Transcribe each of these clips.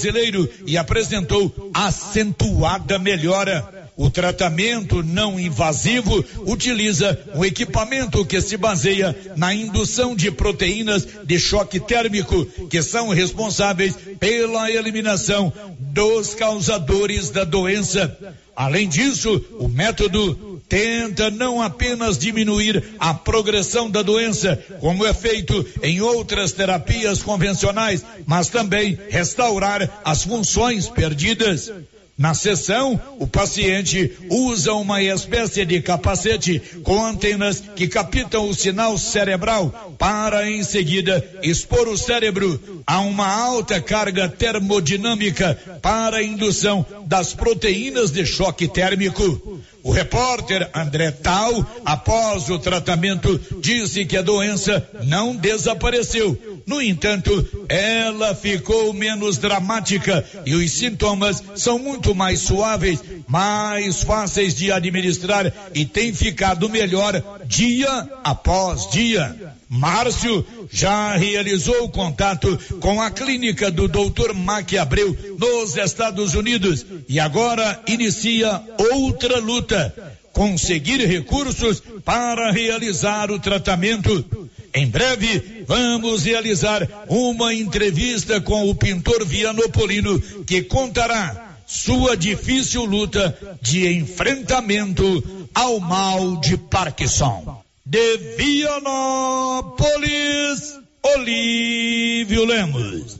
brasileiro e apresentou acentuada melhora. O tratamento não invasivo utiliza um equipamento que se baseia na indução de proteínas de choque térmico, que são responsáveis pela eliminação dos causadores da doença. Além disso, o método tenta não apenas diminuir a progressão da doença, como é feito em outras terapias convencionais, mas também restaurar as funções perdidas. Na sessão, o paciente usa uma espécie de capacete com antenas que captam o sinal cerebral para em seguida expor o cérebro a uma alta carga termodinâmica para indução das proteínas de choque térmico. O repórter André Tal, após o tratamento, disse que a doença não desapareceu. No entanto, ela ficou menos dramática e os sintomas são muito mais suaves, mais fáceis de administrar e tem ficado melhor dia após dia. Márcio já realizou contato com a clínica do Dr. Mac Abreu nos Estados Unidos e agora inicia outra luta: conseguir recursos para realizar o tratamento. Em breve, vamos realizar uma entrevista com o pintor Vianopolino que contará sua difícil luta de enfrentamento ao mal de Parkinson. De Vianópolis, Olívio Lemos.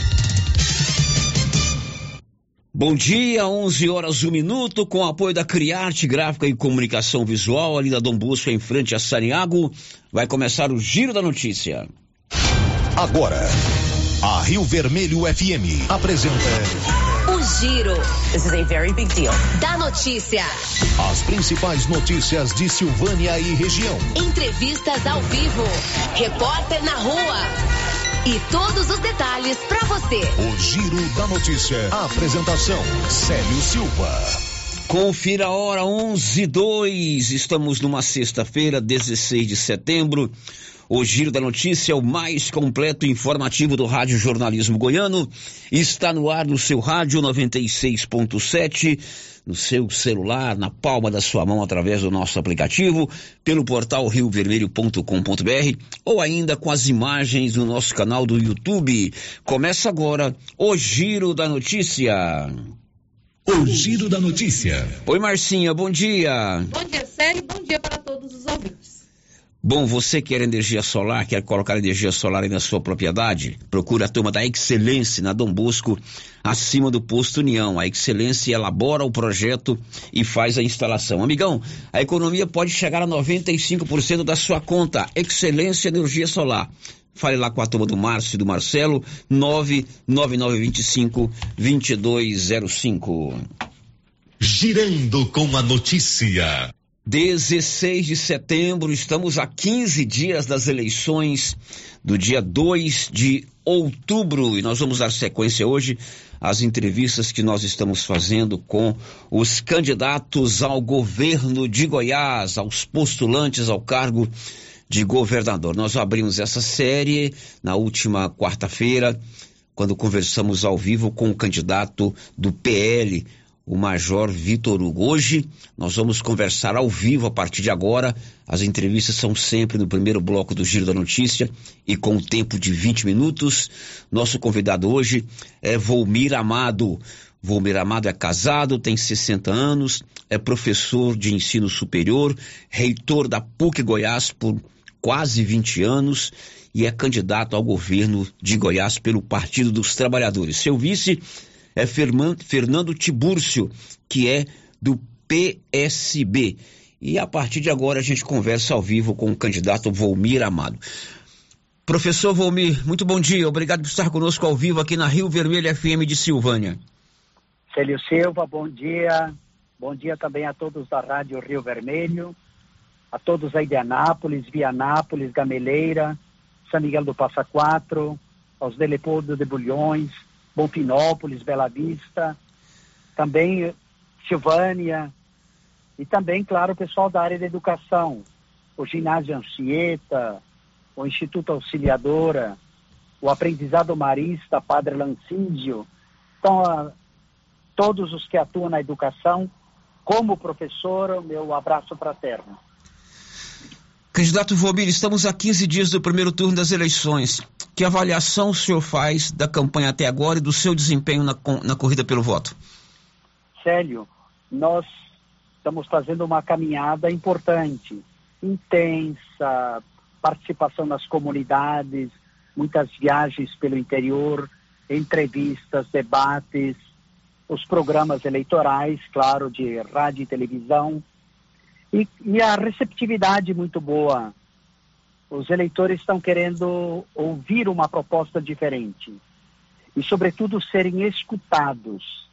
Bom dia, 11 horas 1 minuto, com apoio da Criarte Gráfica e Comunicação Visual, ali da Dom Bosco, em frente a Saniago, vai começar o Giro da Notícia. Agora, a Rio Vermelho FM apresenta. O Giro. This is a very big deal. Da notícia. As principais notícias de Silvânia e região. Entrevistas ao vivo. Repórter na rua. E todos os detalhes para você. O Giro da Notícia. A apresentação: Célio Silva. Confira a hora 11 2. Estamos numa sexta-feira, 16 de setembro. O Giro da Notícia, o mais completo e informativo do Rádio Jornalismo Goiano, está no ar no seu rádio 96.7 no seu celular, na palma da sua mão, através do nosso aplicativo, pelo portal riovermelho.com.br ou ainda com as imagens do nosso canal do YouTube. Começa agora o Giro da Notícia. O Giro da Notícia. Oi, Marcinha, bom dia. Bom dia, Sérgio, bom dia para todos os ouvintes. Bom, você quer energia solar, quer colocar energia solar aí na sua propriedade? Procure a turma da Excelência na Dom Bosco, acima do posto União. A Excelência elabora o projeto e faz a instalação. Amigão, a economia pode chegar a 95% da sua conta. Excelência Energia Solar. Fale lá com a turma do Márcio e do Marcelo, 99925 2205. Girando com a notícia. 16 de setembro, estamos a 15 dias das eleições do dia 2 de outubro e nós vamos dar sequência hoje às entrevistas que nós estamos fazendo com os candidatos ao governo de Goiás, aos postulantes ao cargo de governador. Nós abrimos essa série na última quarta-feira, quando conversamos ao vivo com o candidato do PL, o Major Vitor Hugo. Hoje nós vamos conversar ao vivo a partir de agora. As entrevistas são sempre no primeiro bloco do Giro da Notícia e com um tempo de 20 minutos. Nosso convidado hoje é Volmir Amado. Volmir Amado é casado, tem 60 anos, é professor de ensino superior, reitor da PUC Goiás por quase 20 anos e é candidato ao governo de Goiás pelo Partido dos Trabalhadores. Seu vice é Fernando Tibúrcio, que é do PSB. E a partir de agora a gente conversa ao vivo com o candidato Volmir Amado. Professor Volmir, muito bom dia. Obrigado por estar conosco ao vivo aqui na Rio Vermelho FM de Silvânia. Célio Silva, bom dia. Bom dia também a todos da Rádio Rio Vermelho, a todos aí de Anápolis, Vianápolis, Gameleira, São Miguel do Passa Quatro, aos de Leopoldo de Bulhões, Bonfinópolis, Bela Vista, também Silvânia, e também, claro, o pessoal da área da educação, o ginásio Anchieta, o Instituto Auxiliadora, o aprendizado marista, Padre Lancíndio. Então, a, todos os que atuam na educação, como professor, o meu abraço fraterno. Candidato Vomir, estamos a 15 dias do primeiro turno das eleições. Que avaliação o senhor faz da campanha até agora e do seu desempenho na, na corrida pelo voto? Célio, nós estamos fazendo uma caminhada importante, intensa, participação nas comunidades, muitas viagens pelo interior, entrevistas, debates, os programas eleitorais, claro, de rádio e televisão, e, e a receptividade muito boa. Os eleitores estão querendo ouvir uma proposta diferente e, sobretudo, serem escutados.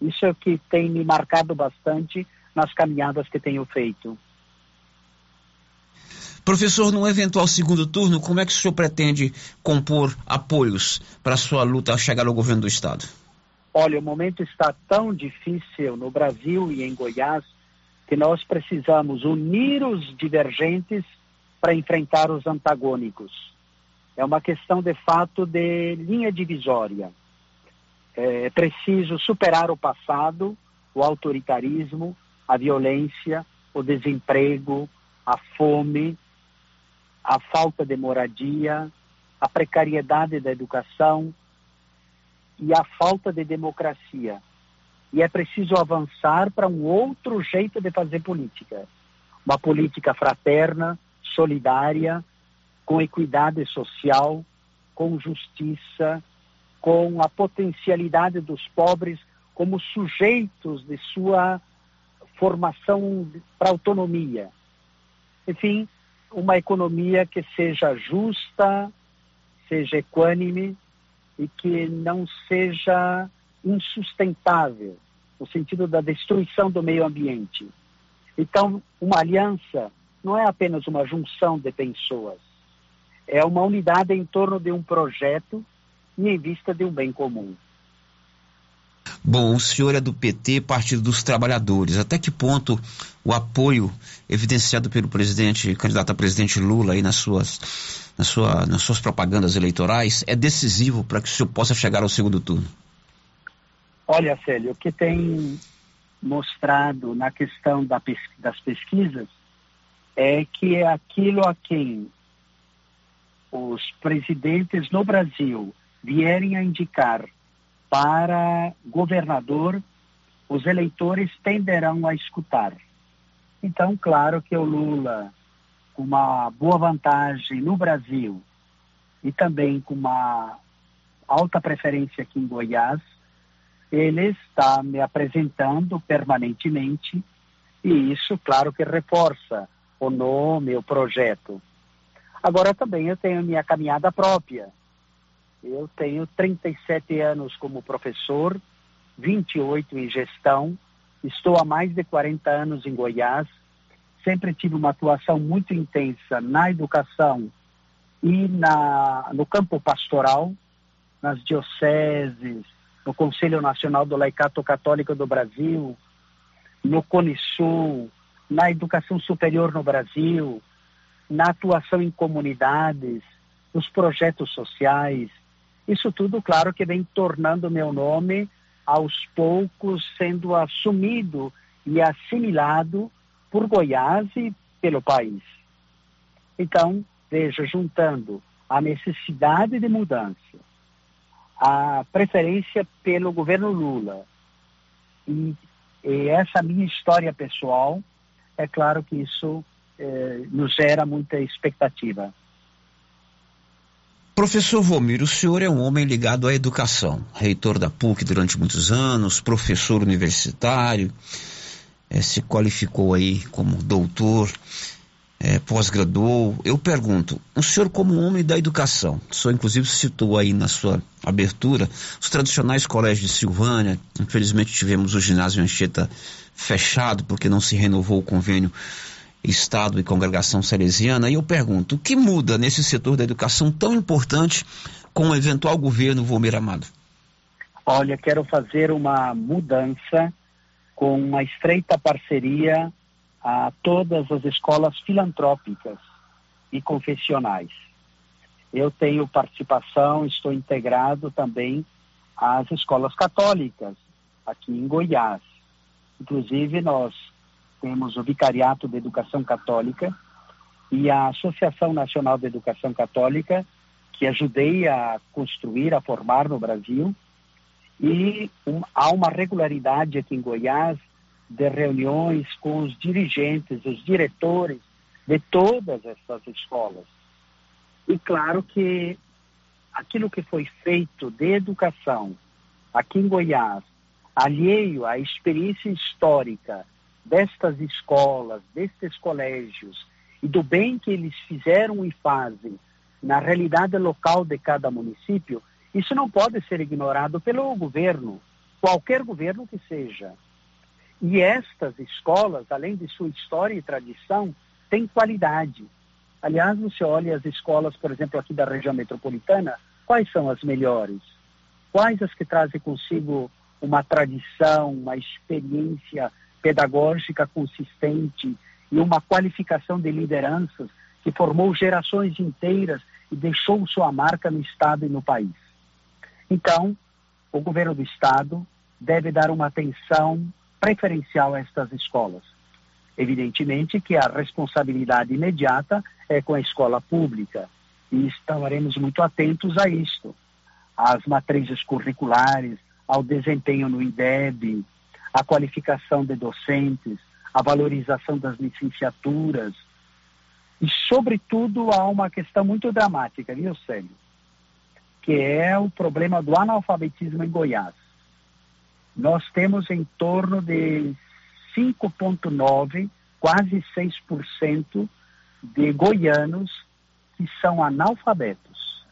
Isso é o que tem me marcado bastante nas caminhadas que tenho feito. Professor, num eventual segundo turno, como é que o senhor pretende compor apoios para a sua luta a chegar ao governo do Estado? Olha, o momento está tão difícil no Brasil e em Goiás que nós precisamos unir os divergentes para enfrentar os antagônicos. É uma questão, de fato, de linha divisória. É preciso superar o passado, o autoritarismo, a violência, o desemprego, a fome, a falta de moradia, a precariedade da educação e a falta de democracia. E é preciso avançar para um outro jeito de fazer política. Uma política fraterna, solidária, com equidade social, com justiça, com a potencialidade dos pobres como sujeitos de sua formação para autonomia. Enfim, uma economia que seja justa, seja equânime e que não seja insustentável, no sentido da destruição do meio ambiente. Então, uma aliança não é apenas uma junção de pessoas, é uma unidade em torno de um projeto e em vista de um bem comum. Bom, o senhor é do PT, Partido dos Trabalhadores. Até que ponto o apoio evidenciado pelo presidente, candidato a presidente Lula aí nas suas, nas, sua, nas suas propagandas eleitorais é decisivo para que o senhor possa chegar ao segundo turno? Olha, Célio, o que tem mostrado na questão da das pesquisas é que é aquilo a quem os presidentes no Brasil vierem a indicar para governador, os eleitores tenderão a escutar. Então, claro que o Lula, com uma boa vantagem no Brasil e também com uma alta preferência aqui em Goiás, ele está me apresentando permanentemente e isso, claro, que reforça o nome, o projeto. Agora também eu tenho minha caminhada própria. Eu tenho 37 anos como professor, 28 em gestão, estou há mais de 40 anos em Goiás, sempre tive uma atuação muito intensa na educação e na, no campo pastoral, nas dioceses, no Conselho Nacional do Laicato Católico do Brasil, no Conisul, na educação superior no Brasil, na atuação em comunidades, nos projetos sociais, isso tudo, claro, que vem tornando meu nome aos poucos sendo assumido e assimilado por Goiás e pelo país. Então, veja, juntando a necessidade de mudança, a preferência pelo governo Lula e, e essa minha história pessoal, é claro que isso eh, nos gera muita expectativa. Professor Vomir, o senhor é um homem ligado à educação, reitor da PUC durante muitos anos, professor universitário, é, se qualificou aí como doutor, é, pós-graduou. Eu pergunto, o senhor como homem da educação, o senhor inclusive citou aí na sua abertura os tradicionais colégios de Silvânia, infelizmente tivemos o ginásio Anchieta fechado porque não se renovou o convênio Estado e congregação salesiana, e eu pergunto, o que muda nesse setor da educação tão importante com o eventual governo Volmir Amado? Olha, quero fazer uma mudança com uma estreita parceria a todas as escolas filantrópicas e confessionais. Eu tenho participação, estou integrado também às escolas católicas aqui em Goiás. Inclusive, nós temos o Vicariato de Educação Católica e a Associação Nacional de Educação Católica, que ajudei a construir, a formar no Brasil. E um, há uma regularidade aqui em Goiás de reuniões com os dirigentes, os diretores de todas essas escolas. E claro que aquilo que foi feito de educação aqui em Goiás, alheio à experiência histórica destas escolas, destes colégios e do bem que eles fizeram e fazem na realidade local de cada município, isso não pode ser ignorado pelo governo, qualquer governo que seja. E estas escolas, além de sua história e tradição, têm qualidade. Aliás, você olha as escolas, por exemplo, aqui da região metropolitana, quais são as melhores? Quais as que trazem consigo uma tradição, uma experiência pedagógica consistente e uma qualificação de lideranças que formou gerações inteiras e deixou sua marca no Estado e no país. Então, o governo do Estado deve dar uma atenção preferencial a estas escolas. Evidentemente que a responsabilidade imediata é com a escola pública e estaremos muito atentos a isto, às matrizes curriculares, ao desempenho no IDEB, a qualificação de docentes, a valorização das licenciaturas. E, sobretudo, há uma questão muito dramática, viu, Célio? Que é o problema do analfabetismo em Goiás. Nós temos em torno de 5,9%, quase 6% de goianos que são analfabetos.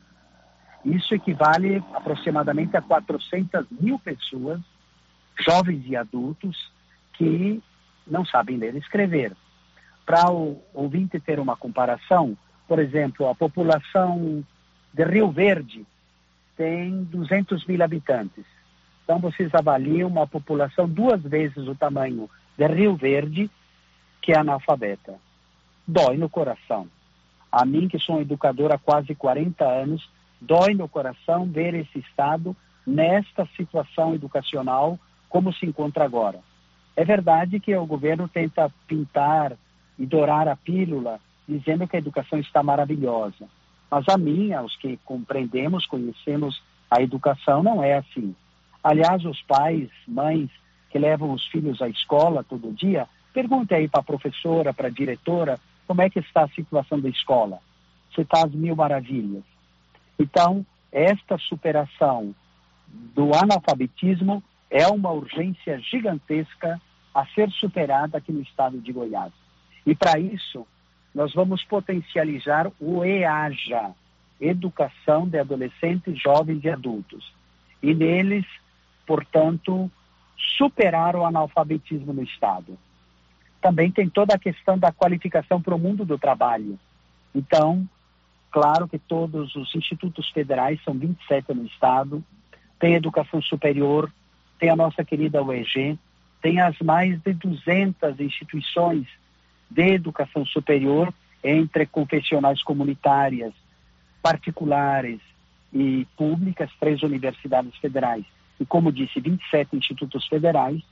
Isso equivale aproximadamente a 400 mil pessoas jovens e adultos que não sabem ler e escrever. Para o ouvinte ter uma comparação, por exemplo, a população de Rio Verde tem 200 mil habitantes. Então, vocês avaliam uma população duas vezes o tamanho de Rio Verde, que é analfabeta. Dói no coração. A mim, que sou um educador há quase 40 anos, dói no coração ver esse Estado nesta situação educacional como se encontra agora. É verdade que o governo tenta pintar e dourar a pílula, dizendo que a educação está maravilhosa. Mas a minha, os que compreendemos, conhecemos a educação, não é assim. Aliás, os pais, mães que levam os filhos à escola todo dia, pergunte aí para a professora, para a diretora, como é que está a situação da escola. Se está às mil maravilhas. Então, esta superação do analfabetismo é uma urgência gigantesca a ser superada aqui no estado de Goiás. E para isso, nós vamos potencializar o EAJA, Educação de Adolescentes, Jovens e Adultos. E neles, portanto, superar o analfabetismo no estado. Também tem toda a questão da qualificação para o mundo do trabalho. Então, claro que todos os institutos federais, são 27 no estado, tem educação superior, tem a nossa querida UEG, tem as mais de 200 instituições de educação superior, entre confessionais comunitárias, particulares e públicas, três universidades federais. E, como disse, 27 institutos federais.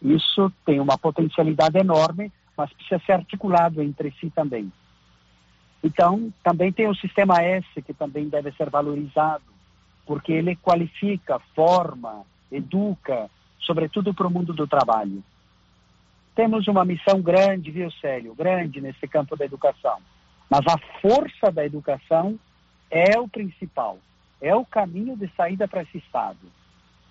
Isso tem uma potencialidade enorme, mas precisa ser articulado entre si também. Então, também tem o sistema S, que também deve ser valorizado, porque ele qualifica, forma, educa, sobretudo para o mundo do trabalho. Temos uma missão grande, viu, Célio? Grande nesse campo da educação. Mas a força da educação é o principal, é o caminho de saída para esse Estado.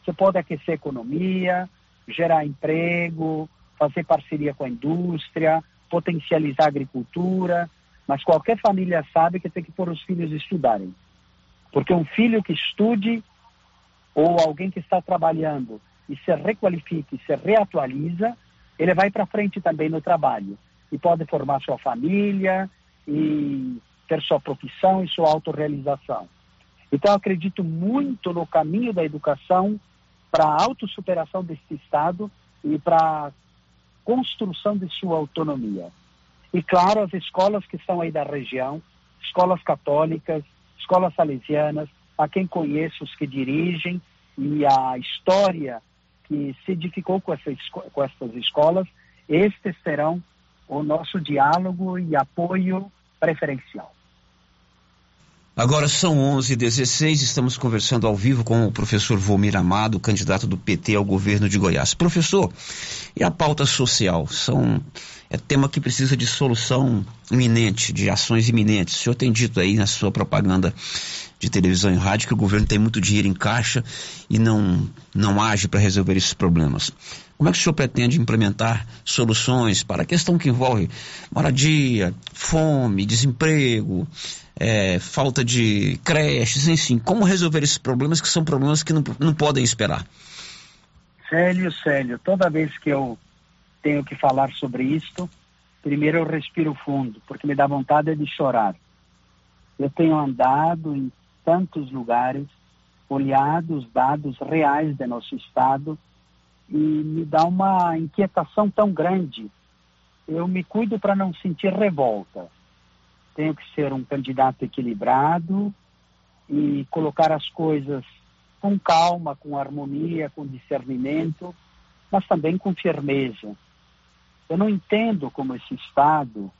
Você pode aquecer a economia, gerar emprego, fazer parceria com a indústria, potencializar a agricultura, mas qualquer família sabe que tem que pôr os filhos estudarem. Porque um filho que estude ou alguém que está trabalhando e se requalifica e se reatualiza, ele vai para frente também no trabalho e pode formar sua família e ter sua profissão e sua autorrealização. Então, acredito muito no caminho da educação para a autossuperação deste Estado e para a construção de sua autonomia. E, claro, as escolas que estão aí da região, escolas católicas, escolas salesianas, a quem conheço os que dirigem e a história que se edificou com, essas, com essas escolas, estes serão o nosso diálogo e apoio preferencial. Agora são 11h16, estamos conversando ao vivo com o professor Volmir Amado, candidato do PT ao governo de Goiás. Professor, e a pauta social? São, é tema que precisa de solução iminente, de ações iminentes. O senhor tem dito aí na sua propaganda de televisão e rádio que o governo tem muito dinheiro em caixa e não, não age para resolver esses problemas. Como é que o senhor pretende implementar soluções para a questão que envolve moradia, fome, desemprego, é, falta de creches, enfim, como resolver esses problemas que são problemas que não, não podem esperar? Célio, Célio, toda vez que eu tenho que falar sobre isto, primeiro eu respiro fundo, porque me dá vontade de chorar. Eu tenho andado em tantos lugares, olhado os dados reais de nosso estado e me dá uma inquietação tão grande. Eu me cuido para não sentir revolta. Tenho que ser um candidato equilibrado e colocar as coisas com calma, com harmonia, com discernimento, mas também com firmeza. Eu não entendo como esse Estado,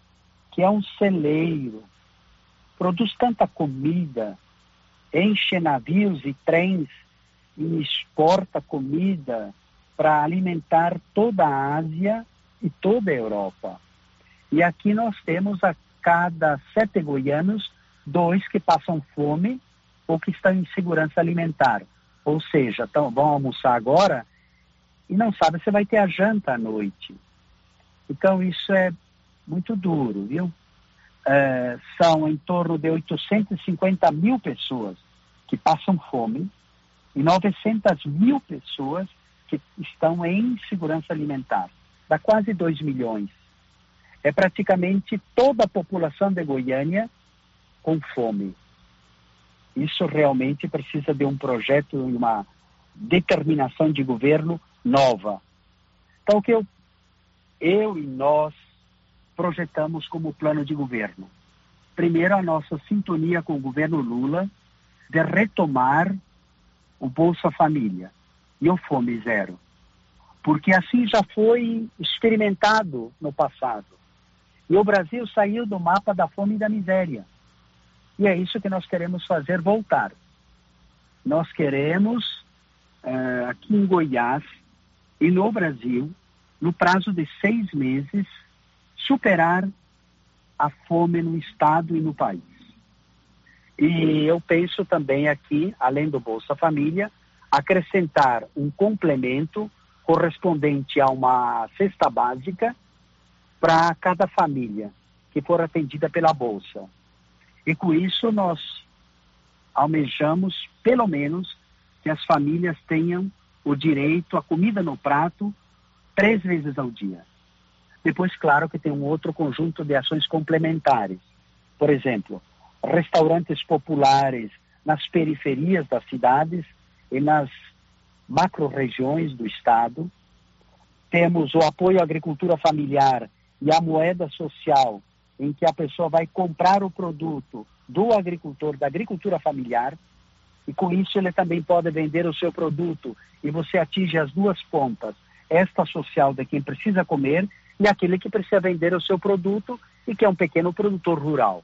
que é um celeiro, produz tanta comida, enche navios e trens e exporta comida para alimentar toda a Ásia e toda a Europa. E aqui nós temos a cada sete goianos, dois que passam fome ou que estão em segurança alimentar. Ou seja, tão, vão almoçar agora e não sabe se vai ter a janta à noite. Então isso é muito duro, viu? É, são em torno de 850 mil pessoas que passam fome e 900 mil pessoas que estão em segurança alimentar. Dá quase 2 milhões. É praticamente toda a população de Goiânia com fome. Isso realmente precisa de um projeto e uma determinação de governo nova. Então, o que eu, eu e nós projetamos como plano de governo? Primeiro, a nossa sintonia com o governo Lula de retomar o Bolsa Família e o Fome Zero. Porque assim já foi experimentado no passado. E o Brasil saiu do mapa da fome e da miséria. E é isso que nós queremos fazer voltar. Nós queremos, uh, aqui em Goiás e no Brasil, no prazo de seis meses, superar a fome no Estado e no país. E eu penso também aqui, além do Bolsa Família, acrescentar um complemento correspondente a uma cesta básica para cada família que for atendida pela Bolsa. E com isso nós almejamos, pelo menos, que as famílias tenham o direito à comida no prato três vezes ao dia. Depois, claro que tem um outro conjunto de ações complementares. Por exemplo, restaurantes populares nas periferias das cidades e nas macro-regiões do Estado. Temos o apoio à agricultura familiar e a moeda social, em que a pessoa vai comprar o produto do agricultor, da agricultura familiar, e com isso ele também pode vender o seu produto e você atinge as duas pontas, esta social de quem precisa comer e aquele que precisa vender o seu produto e que é um pequeno produtor rural.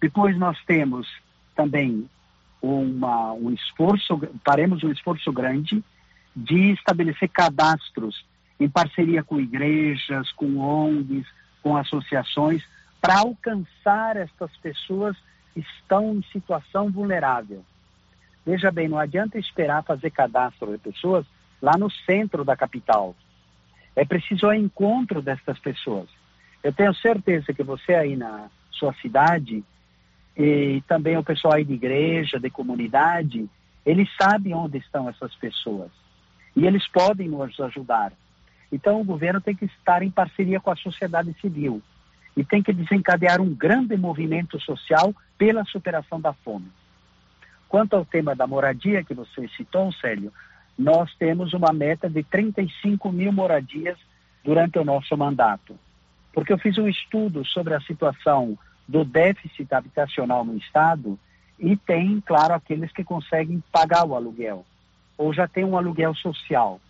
Depois nós temos também uma, um esforço, faremos um esforço grande de estabelecer cadastros em parceria com igrejas, com ONGs, com associações, para alcançar estas pessoas estão em situação vulnerável. Veja bem, não adianta esperar fazer cadastro de pessoas lá no centro da capital. É preciso o encontro destas pessoas. Eu tenho certeza que você aí na sua cidade e também o pessoal aí de igreja, de comunidade, eles sabem onde estão essas pessoas e eles podem nos ajudar. Então o governo tem que estar em parceria com a sociedade civil e tem que desencadear um grande movimento social pela superação da fome. Quanto ao tema da moradia que você citou, Célio, nós temos uma meta de 35 mil moradias durante o nosso mandato. Porque eu fiz um estudo sobre a situação do déficit habitacional no Estado e tem, claro, aqueles que conseguem pagar o aluguel ou já tem um aluguel social.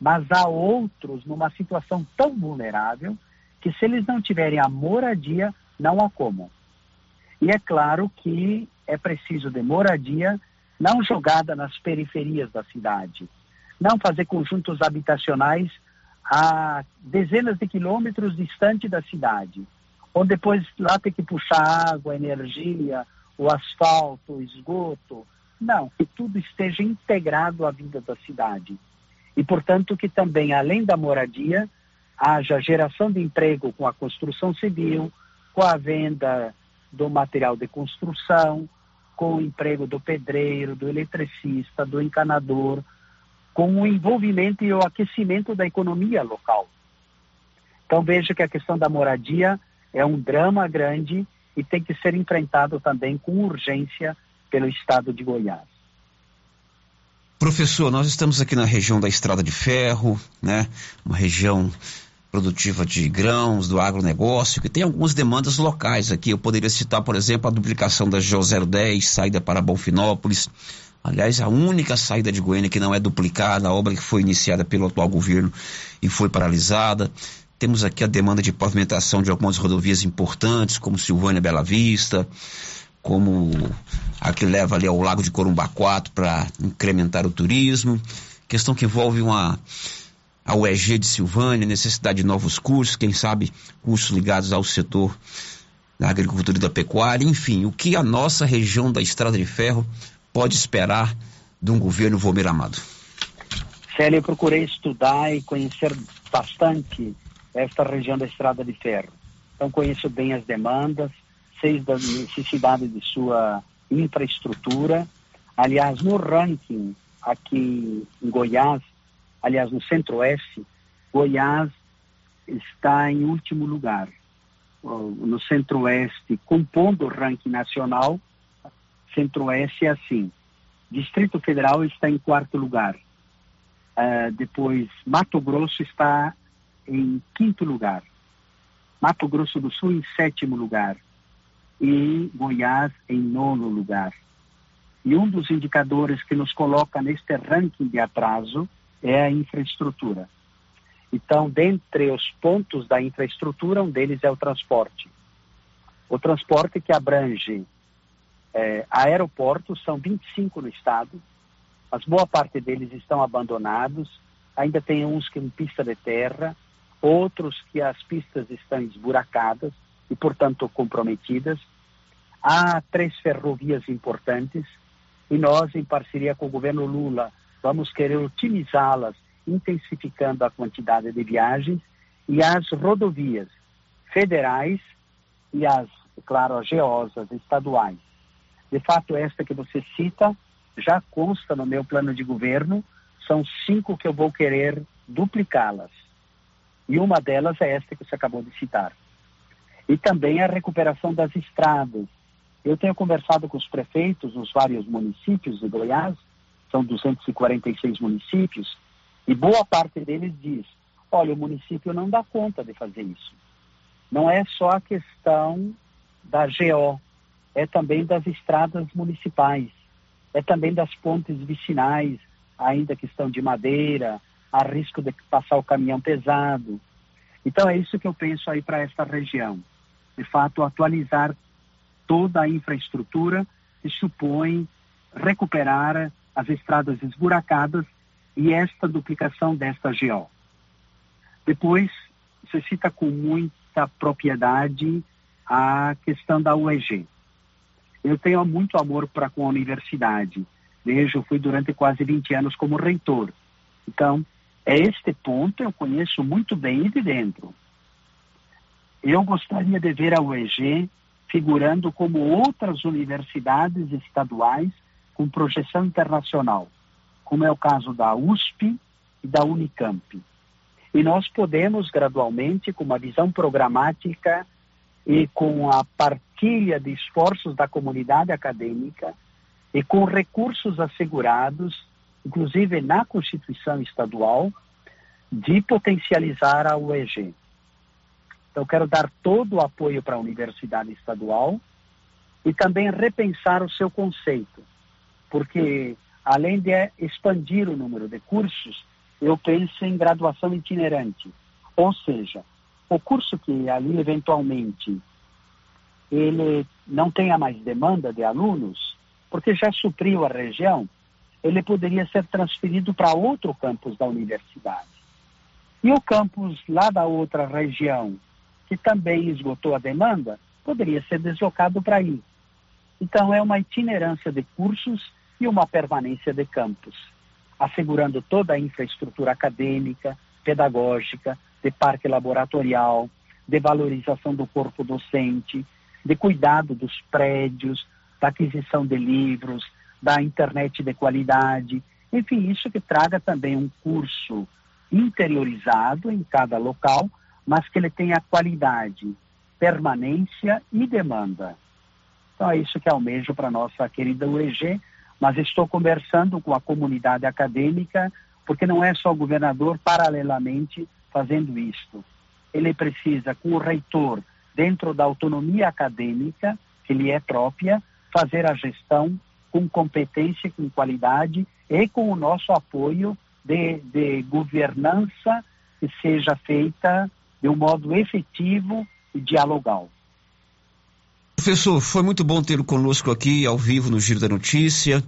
Mas há outros numa situação tão vulnerável que se eles não tiverem a moradia, não há como. E é claro que é preciso de moradia não jogada nas periferias da cidade, não fazer conjuntos habitacionais a dezenas de quilômetros distante da cidade, onde depois lá tem que puxar água, energia, o asfalto, o esgoto. Não, que tudo esteja integrado à vida da cidade. E, portanto, que também, além da moradia, haja geração de emprego com a construção civil, com a venda do material de construção, com o emprego do pedreiro, do eletricista, do encanador, com o envolvimento e o aquecimento da economia local. Então veja que a questão da moradia é um drama grande e tem que ser enfrentado também com urgência pelo Estado de Goiás. Professor, nós estamos aqui na região da Estrada de Ferro, né? Uma região produtiva de grãos, do agronegócio, que tem algumas demandas locais aqui. Eu poderia citar, por exemplo, a duplicação da GO 010, saída para Bonfinópolis. Aliás, a única saída de Goiânia que não é duplicada, a obra que foi iniciada pelo atual governo e foi paralisada. Temos aqui a demanda de pavimentação de algumas rodovias importantes, como Silvânia Bela Vista, como a que leva ali ao Lago de Corumbá 4 para incrementar o turismo. Questão que envolve uma a UEG de Silvânia, necessidade de novos cursos, quem sabe cursos ligados ao setor da agricultura e da pecuária, enfim, o que a nossa região da Estrada de Ferro pode esperar de um governo Vomir Amado? Célia, eu procurei estudar e conhecer bastante esta região da Estrada de Ferro. Então conheço bem as demandas, sei da necessidade de sua infraestrutura. Aliás, no ranking aqui em Goiás, aliás, no Centro-Oeste, Goiás está em último lugar. No Centro-Oeste, compondo o ranking nacional, Centro-Oeste é assim. Distrito Federal está em quarto lugar. Uh, depois, Mato Grosso está em quinto lugar. Mato Grosso do Sul em sétimo lugar. E Goiás em nono lugar. E um dos indicadores que nos coloca neste ranking de atraso é a infraestrutura. Então, dentre os pontos da infraestrutura, um deles é o transporte. O transporte que abrange é, aeroportos, são 25 no estado, mas boa parte deles estão abandonados, ainda tem uns que em pista de terra, outros que as pistas estão esburacadas e, portanto, comprometidas. Há três ferrovias importantes e nós, em parceria com o governo Lula, vamos querer otimizá-las, intensificando a quantidade de viagens e as rodovias federais e as, claro, as geosas estaduais. De fato, esta que você cita já consta no meu plano de governo, são cinco que eu vou querer duplicá-las. E uma delas é esta que você acabou de citar. E também a recuperação das estradas. Eu tenho conversado com os prefeitos nos vários municípios de Goiás são 246 municípios, e boa parte deles diz: olha, o município não dá conta de fazer isso. Não é só a questão da GO, é também das estradas municipais, é também das pontes vicinais, ainda que estão de madeira, há risco de passar o caminhão pesado. Então é isso que eu penso aí para esta região. De fato, atualizar toda a infraestrutura que supõe recuperar as estradas esburacadas e esta duplicação desta GO. Depois, você cita com muita propriedade a questão da UEG. eu tenho muito amor para com a universidade. Vejo, fui durante quase 20 anos como reitor. Então, é este ponto eu conheço muito bem de dentro. Eu gostaria de ver a UEG figurando como outras universidades estaduais com projeção internacional, como é o caso da USP e da Unicamp. E nós podemos gradualmente, com uma visão programática e com a partilha de esforços da comunidade acadêmica e com recursos assegurados, inclusive na Constituição Estadual, de potencializar a UEG. Então, quero dar todo o apoio para a Universidade Estadual e também repensar o seu conceito, porque além de expandir o número de cursos, eu penso em graduação itinerante, ou seja, o curso que ali eventualmente ele não tenha mais demanda de alunos, porque já supriu a região, ele poderia ser transferido para outro campus da universidade. E o campus lá da outra região, que também esgotou a demanda, poderia ser deslocado para aí. Então, é uma itinerância de cursos e uma permanência de campus, assegurando toda a infraestrutura acadêmica, pedagógica, de parque laboratorial, de valorização do corpo docente, de cuidado dos prédios, da aquisição de livros, da internet de qualidade, enfim, isso que traga também um curso interiorizado em cada local, mas que ele tenha qualidade, permanência e demanda. Então é isso que almejo para a nossa querida UEG, mas estou conversando com a comunidade acadêmica, porque não é só o governador paralelamente fazendo isto. Ele precisa, com o reitor, dentro da autonomia acadêmica que lhe é própria, fazer a gestão com competência, com qualidade e com o nosso apoio de, de governança que seja feita de um modo efetivo e dialogal. Professor, foi muito bom tê-lo conosco aqui ao vivo no Giro da Notícia.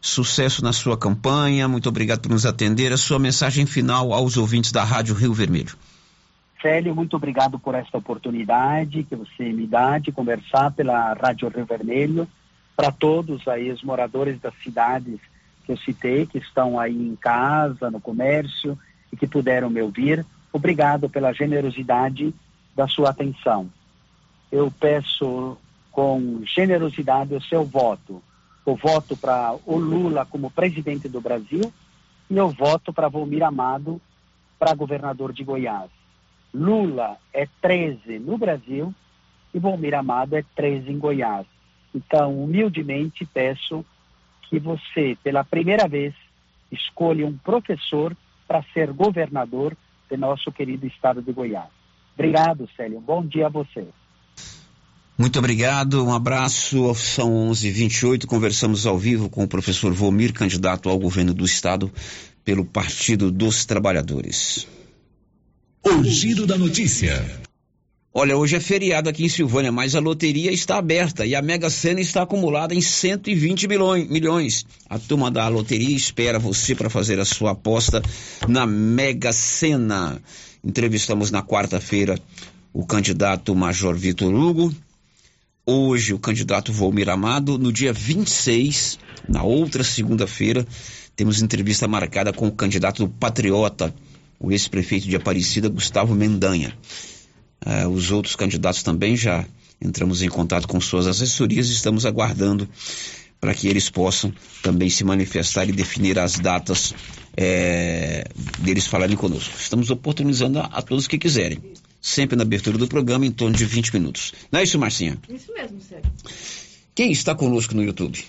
Sucesso na sua campanha. Muito obrigado por nos atender. A sua mensagem final aos ouvintes da Rádio Rio Vermelho. Célio, muito obrigado por esta oportunidade que você me dá de conversar pela Rádio Rio Vermelho. Para todos aí, os moradores das cidades que eu citei, que estão aí em casa, no comércio e que puderam me ouvir, obrigado pela generosidade da sua atenção. Eu peço com generosidade o seu voto. O voto para o Lula como presidente do Brasil e eu voto para Volmir Amado para governador de Goiás. Lula é 13 no Brasil e Volmir Amado é 13 em Goiás. Então, humildemente peço que você, pela primeira vez, escolha um professor para ser governador de nosso querido estado de Goiás. Obrigado, Célio. Bom dia a você. Muito obrigado, um abraço. São 11:28. Conversamos ao vivo com o professor Vomir, candidato ao governo do estado pelo Partido dos Trabalhadores. O giro da notícia. Olha, hoje é feriado aqui em Silvânia, mas a loteria está aberta e a Mega Sena está acumulada em 120 milhões. A turma da loteria espera você para fazer a sua aposta na Mega Sena. Entrevistamos na quarta-feira o candidato Major Vitor Hugo, hoje o candidato Volmir Amado, no dia 26, na outra segunda-feira, temos entrevista marcada com o candidato do Patriota, o ex-prefeito de Aparecida, Gustavo Mendanha. Uh, os outros candidatos também já entramos em contato com suas assessorias e estamos aguardando para que eles possam também se manifestar e definir as datas é, deles falarem conosco. Estamos oportunizando a, a, todos que quiserem. Sempre na abertura do programa, em torno de 20 minutos. Não é isso, Marcinha? Isso mesmo, Sérgio. Quem está conosco no YouTube?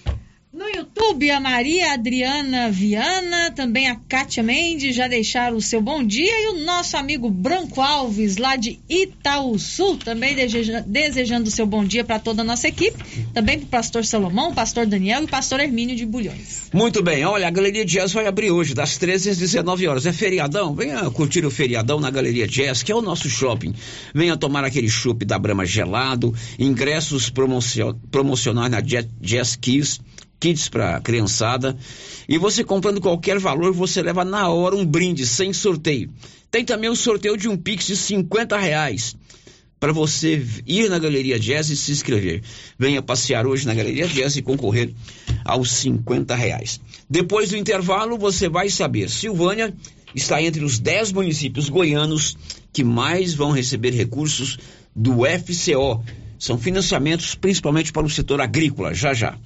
YouTube, a Maria Adriana Viana, também a Kátia Mendes já deixaram o seu bom dia e o nosso amigo Branco Alves, lá de Itaúsul, também deseja, desejando o seu bom dia para toda a nossa equipe, também para o pastor Salomão, pastor Daniel e o pastor Hermínio de Bulhões. Muito bem, olha, a Galeria Jazz vai abrir hoje, das 13 às 19 horas. É feriadão? Venha curtir o feriadão na Galeria Jazz, que é o nosso shopping. Venha tomar aquele chopp da Brama gelado, ingressos promocionais na Jazz Kiss kits para criançada. E você comprando qualquer valor, você leva na hora um brinde sem sorteio. Tem também o sorteio de um Pix de 50 reais para você ir na Galeria Jazz e se inscrever. Venha passear hoje na Galeria Jazz e concorrer aos 50 reais. Depois do intervalo, você vai saber. Silvânia está entre os 10 municípios goianos que mais vão receber recursos do FCO. São financiamentos principalmente para o setor agrícola. Já já.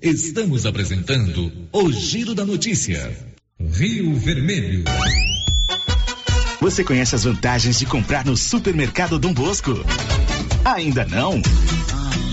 Estamos apresentando o Giro da Notícia. Rio Vermelho. Você conhece as vantagens de comprar no Supermercado Dom Bosco? Ainda não?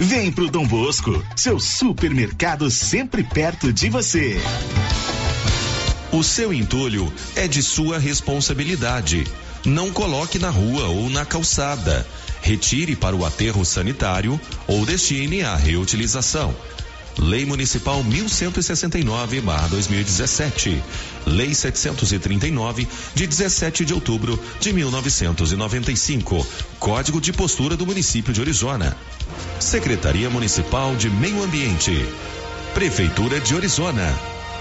Vem pro Dom Bosco, seu supermercado sempre perto de você. O seu entulho é de sua responsabilidade. Não coloque na rua ou na calçada. Retire para o aterro sanitário ou destine à reutilização. Lei Municipal 1169/2017. Lei 739 de 17 de outubro de 1995. Código de postura do município de Orizona. Secretaria Municipal de Meio Ambiente. Prefeitura de Orizona.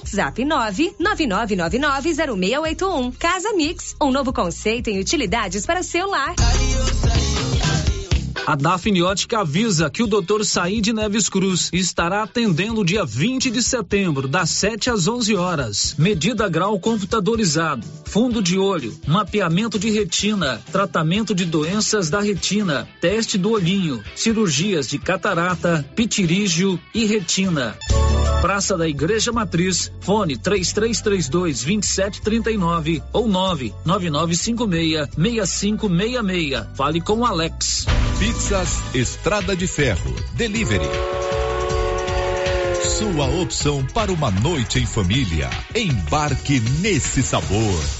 WhatsApp 999990681. Casa Mix, um novo conceito em utilidades para o seu lar. A Dafniótica avisa que o Dr. Said Neves Cruz estará atendendo dia 20 de setembro, das 7 às 11 horas. Medida grau computadorizado, fundo de olho, mapeamento de retina, tratamento de doenças da retina, teste do olhinho, cirurgias de catarata, pitirígio e retina. Praça da Igreja Matriz, fone 3332 2739 ou 99956 6566. Fale com Alex. Pizzas Estrada de Ferro. Delivery. Sua opção para uma noite em família. Embarque nesse sabor.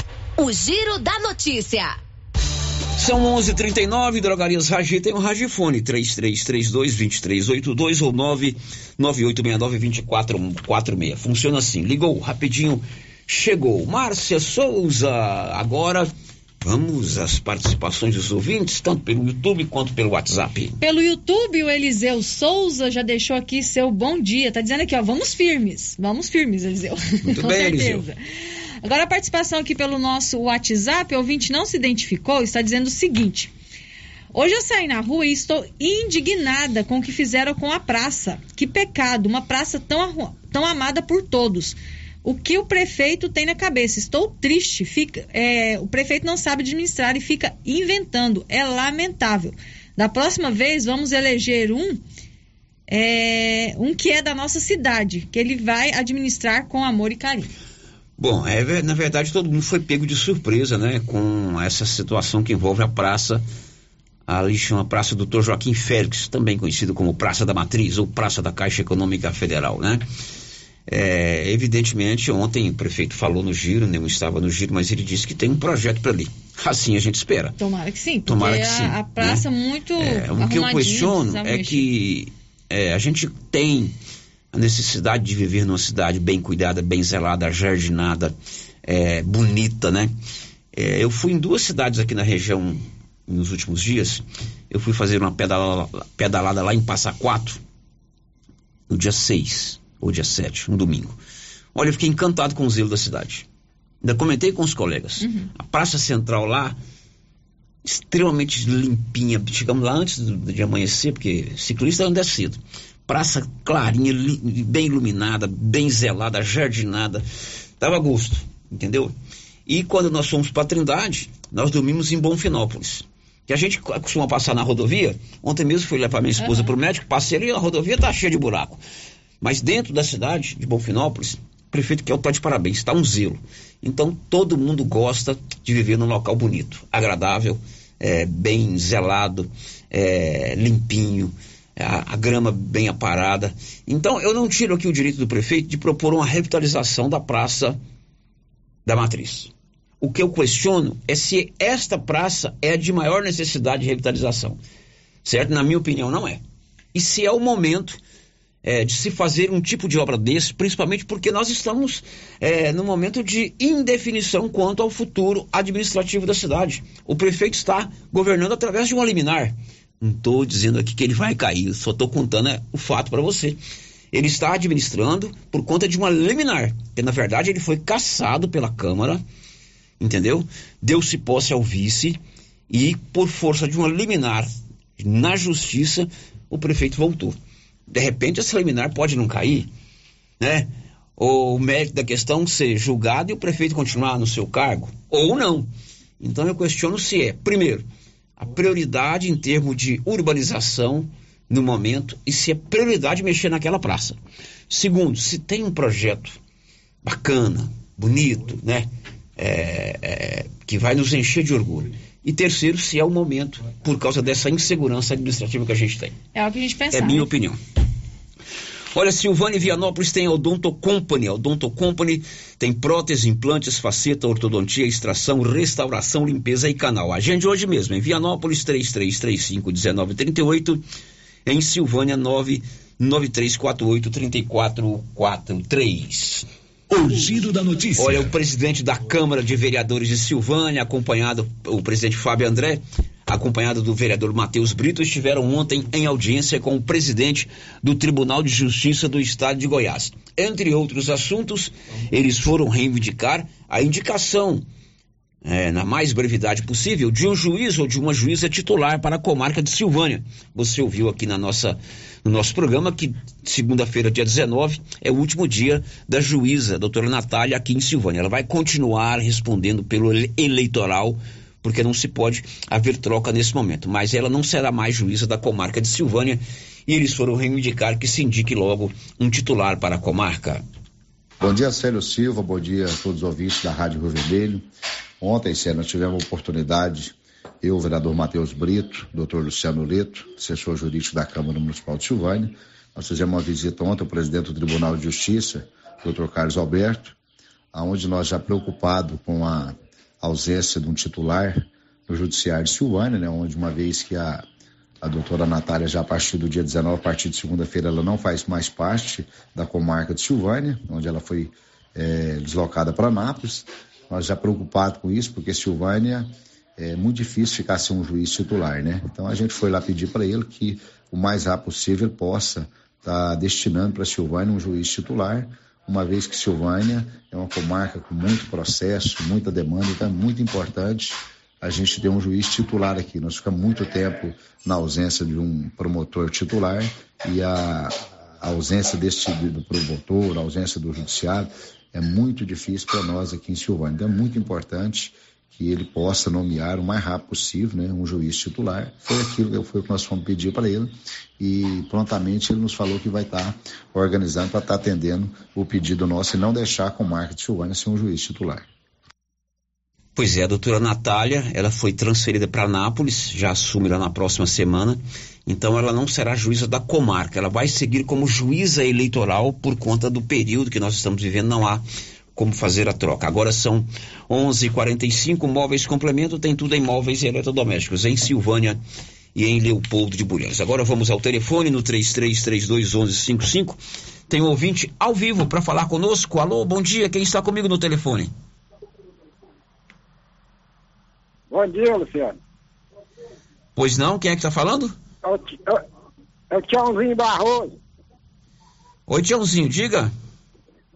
O Giro da Notícia. São 11:39 Drogarias Ragi tem um Ragifone 3332-2382 ou 99869-2446. Funciona assim. Ligou rapidinho, chegou. Márcia Souza, agora vamos às participações dos ouvintes, tanto pelo YouTube quanto pelo WhatsApp. Pelo YouTube, o Eliseu Souza já deixou aqui seu bom dia. Tá dizendo aqui, ó, vamos firmes. Vamos firmes, Eliseu. Muito Com bem, certeza. Eliseu. Agora a participação aqui pelo nosso WhatsApp, o ouvinte não se identificou, está dizendo o seguinte. Hoje eu saí na rua e estou indignada com o que fizeram com a praça. Que pecado, uma praça tão, tão amada por todos. O que o prefeito tem na cabeça? Estou triste. Fica, é, o prefeito não sabe administrar e fica inventando. É lamentável. Da próxima vez, vamos eleger um, é, um que é da nossa cidade, que ele vai administrar com amor e carinho. Bom, é, na verdade todo mundo foi pego de surpresa, né? Com essa situação que envolve a praça, ali chama Praça Doutor Joaquim Félix, também conhecido como Praça da Matriz ou Praça da Caixa Econômica Federal, né? É, evidentemente, ontem o prefeito falou no giro, não estava no giro, mas ele disse que tem um projeto para ali. Assim a gente espera. Tomara que sim, Tomara que a, sim, a praça né? muito É, o que eu questiono é que é, a gente tem a necessidade de viver numa cidade bem cuidada, bem zelada, jardinada, é, bonita, né? É, eu fui em duas cidades aqui na região nos últimos dias. Eu fui fazer uma pedalada, pedalada lá em Passa Quatro, no dia 6 ou dia 7, um domingo. Olha, eu fiquei encantado com o zelo da cidade. Ainda comentei com os colegas. A Praça Central lá, extremamente limpinha. Chegamos lá antes de amanhecer, porque ciclista anda cedo. Praça clarinha, bem iluminada, bem zelada, jardinada. Dava gosto, entendeu? E quando nós fomos para Trindade, nós dormimos em Bonfinópolis. Que a gente co- costuma passar na rodovia. Ontem mesmo fui levar minha esposa para o médico, passei ali, a rodovia tá cheia de buraco. Mas dentro da cidade de Bonfinópolis, o prefeito Kel tá de parabéns, está um zelo. Então todo mundo gosta de viver num local bonito, agradável, é, bem zelado, é, limpinho, a, a grama bem aparada. Então eu não tiro aqui o direito do prefeito de propor uma revitalização da praça da matriz. O que eu questiono é se esta praça é a de maior necessidade de revitalização. Certo? Na minha opinião, não é. E se é o momento é, de se fazer um tipo de obra desse, principalmente porque nós estamos é, no momento de indefinição quanto ao futuro administrativo da cidade. O prefeito está governando através de uma liminar. Não estou dizendo aqui que ele vai cair, só estou contando é, o fato para você. Ele está administrando por conta de uma liminar, que na verdade ele foi caçado pela Câmara, entendeu? Deu-se posse ao vice e por força de uma liminar na justiça, o prefeito voltou. De repente essa liminar pode não cair, né? Ou o mérito da questão ser julgado e o prefeito continuar no seu cargo, ou não. Então eu questiono se é, primeiro, a prioridade em termos de urbanização no momento e se é prioridade mexer naquela praça. Segundo, se tem um projeto bacana, bonito, né? É, é, que vai nos encher de orgulho. E terceiro, se é o momento por causa dessa insegurança administrativa que a gente tem. É o que a gente pensa. É minha opinião. Olha, Silvânia e Vianópolis tem a Odonto Company. A Odonto Company tem prótese, implantes, faceta, ortodontia, extração, restauração, limpeza e canal. Agende hoje mesmo em Vianópolis 33351938, em Silvânia 993483443. O giro da notícia. Olha, o presidente da Câmara de Vereadores de Silvânia, acompanhado, o presidente Fábio André, acompanhado do vereador Matheus Brito, estiveram ontem em audiência com o presidente do Tribunal de Justiça do Estado de Goiás. Entre outros assuntos, eles foram reivindicar a indicação, é, na mais brevidade possível, de um juiz ou de uma juíza titular para a comarca de Silvânia. Você ouviu aqui na nossa, no nosso programa que segunda-feira, dia 19, é o último dia da juíza, doutora Natália, aqui em Silvânia. Ela vai continuar respondendo pelo ele- eleitoral porque não se pode haver troca nesse momento. Mas ela não será mais juíza da comarca de Silvânia e eles foram reivindicar que se indique logo um titular para a comarca. Bom dia, Célio Silva, bom dia a todos os ouvintes da Rádio Rio Vermelho. Ontem, Célio, nós tivemos a oportunidade, eu, o vereador Matheus Brito, doutor Luciano Leto, assessor jurídico da Câmara Municipal de Silvânia, nós fizemos uma visita ontem ao presidente do Tribunal de Justiça, doutor Carlos Alberto, aonde nós já preocupado com a ausência de um titular no Judiciário de Silvânia, né, onde uma vez que a, a doutora Natália, já a partir do dia 19, a partir de segunda-feira, ela não faz mais parte da comarca de Silvânia, onde ela foi eh, deslocada para Nápoles. Nós já preocupados com isso, porque Silvânia é muito difícil ficar sem um juiz titular, né? Então a gente foi lá pedir para ele que o mais rápido possível possa estar destinando para Silvânia um juiz titular, uma vez que Silvânia é uma comarca com muito processo, muita demanda, então é muito importante a gente ter um juiz titular aqui. Nós ficamos muito tempo na ausência de um promotor titular e a, a ausência desse do promotor, a ausência do judiciário é muito difícil para nós aqui em Silvânia. Então é muito importante que ele possa nomear o mais rápido possível né, um juiz titular. Foi aquilo foi o que nós fomos pedir para ele e prontamente ele nos falou que vai estar tá organizando para estar tá atendendo o pedido nosso e não deixar com marca de Silvânia ser um juiz titular. Pois é, a doutora Natália, ela foi transferida para Nápoles, já assume lá na próxima semana, então ela não será juíza da comarca, ela vai seguir como juíza eleitoral por conta do período que nós estamos vivendo, não há como fazer a troca. Agora são 11:45 móveis complemento tem tudo em móveis e eletrodomésticos em Silvânia e em Leopoldo de Bulhões. Agora vamos ao telefone no 33321155. Tem um ouvinte ao vivo para falar conosco. Alô, bom dia. Quem está comigo no telefone? Bom dia, Luciano. Pois não, quem é que está falando? É o, é, é o Tiãozinho Barroso. Oi, Tiãozinho, diga.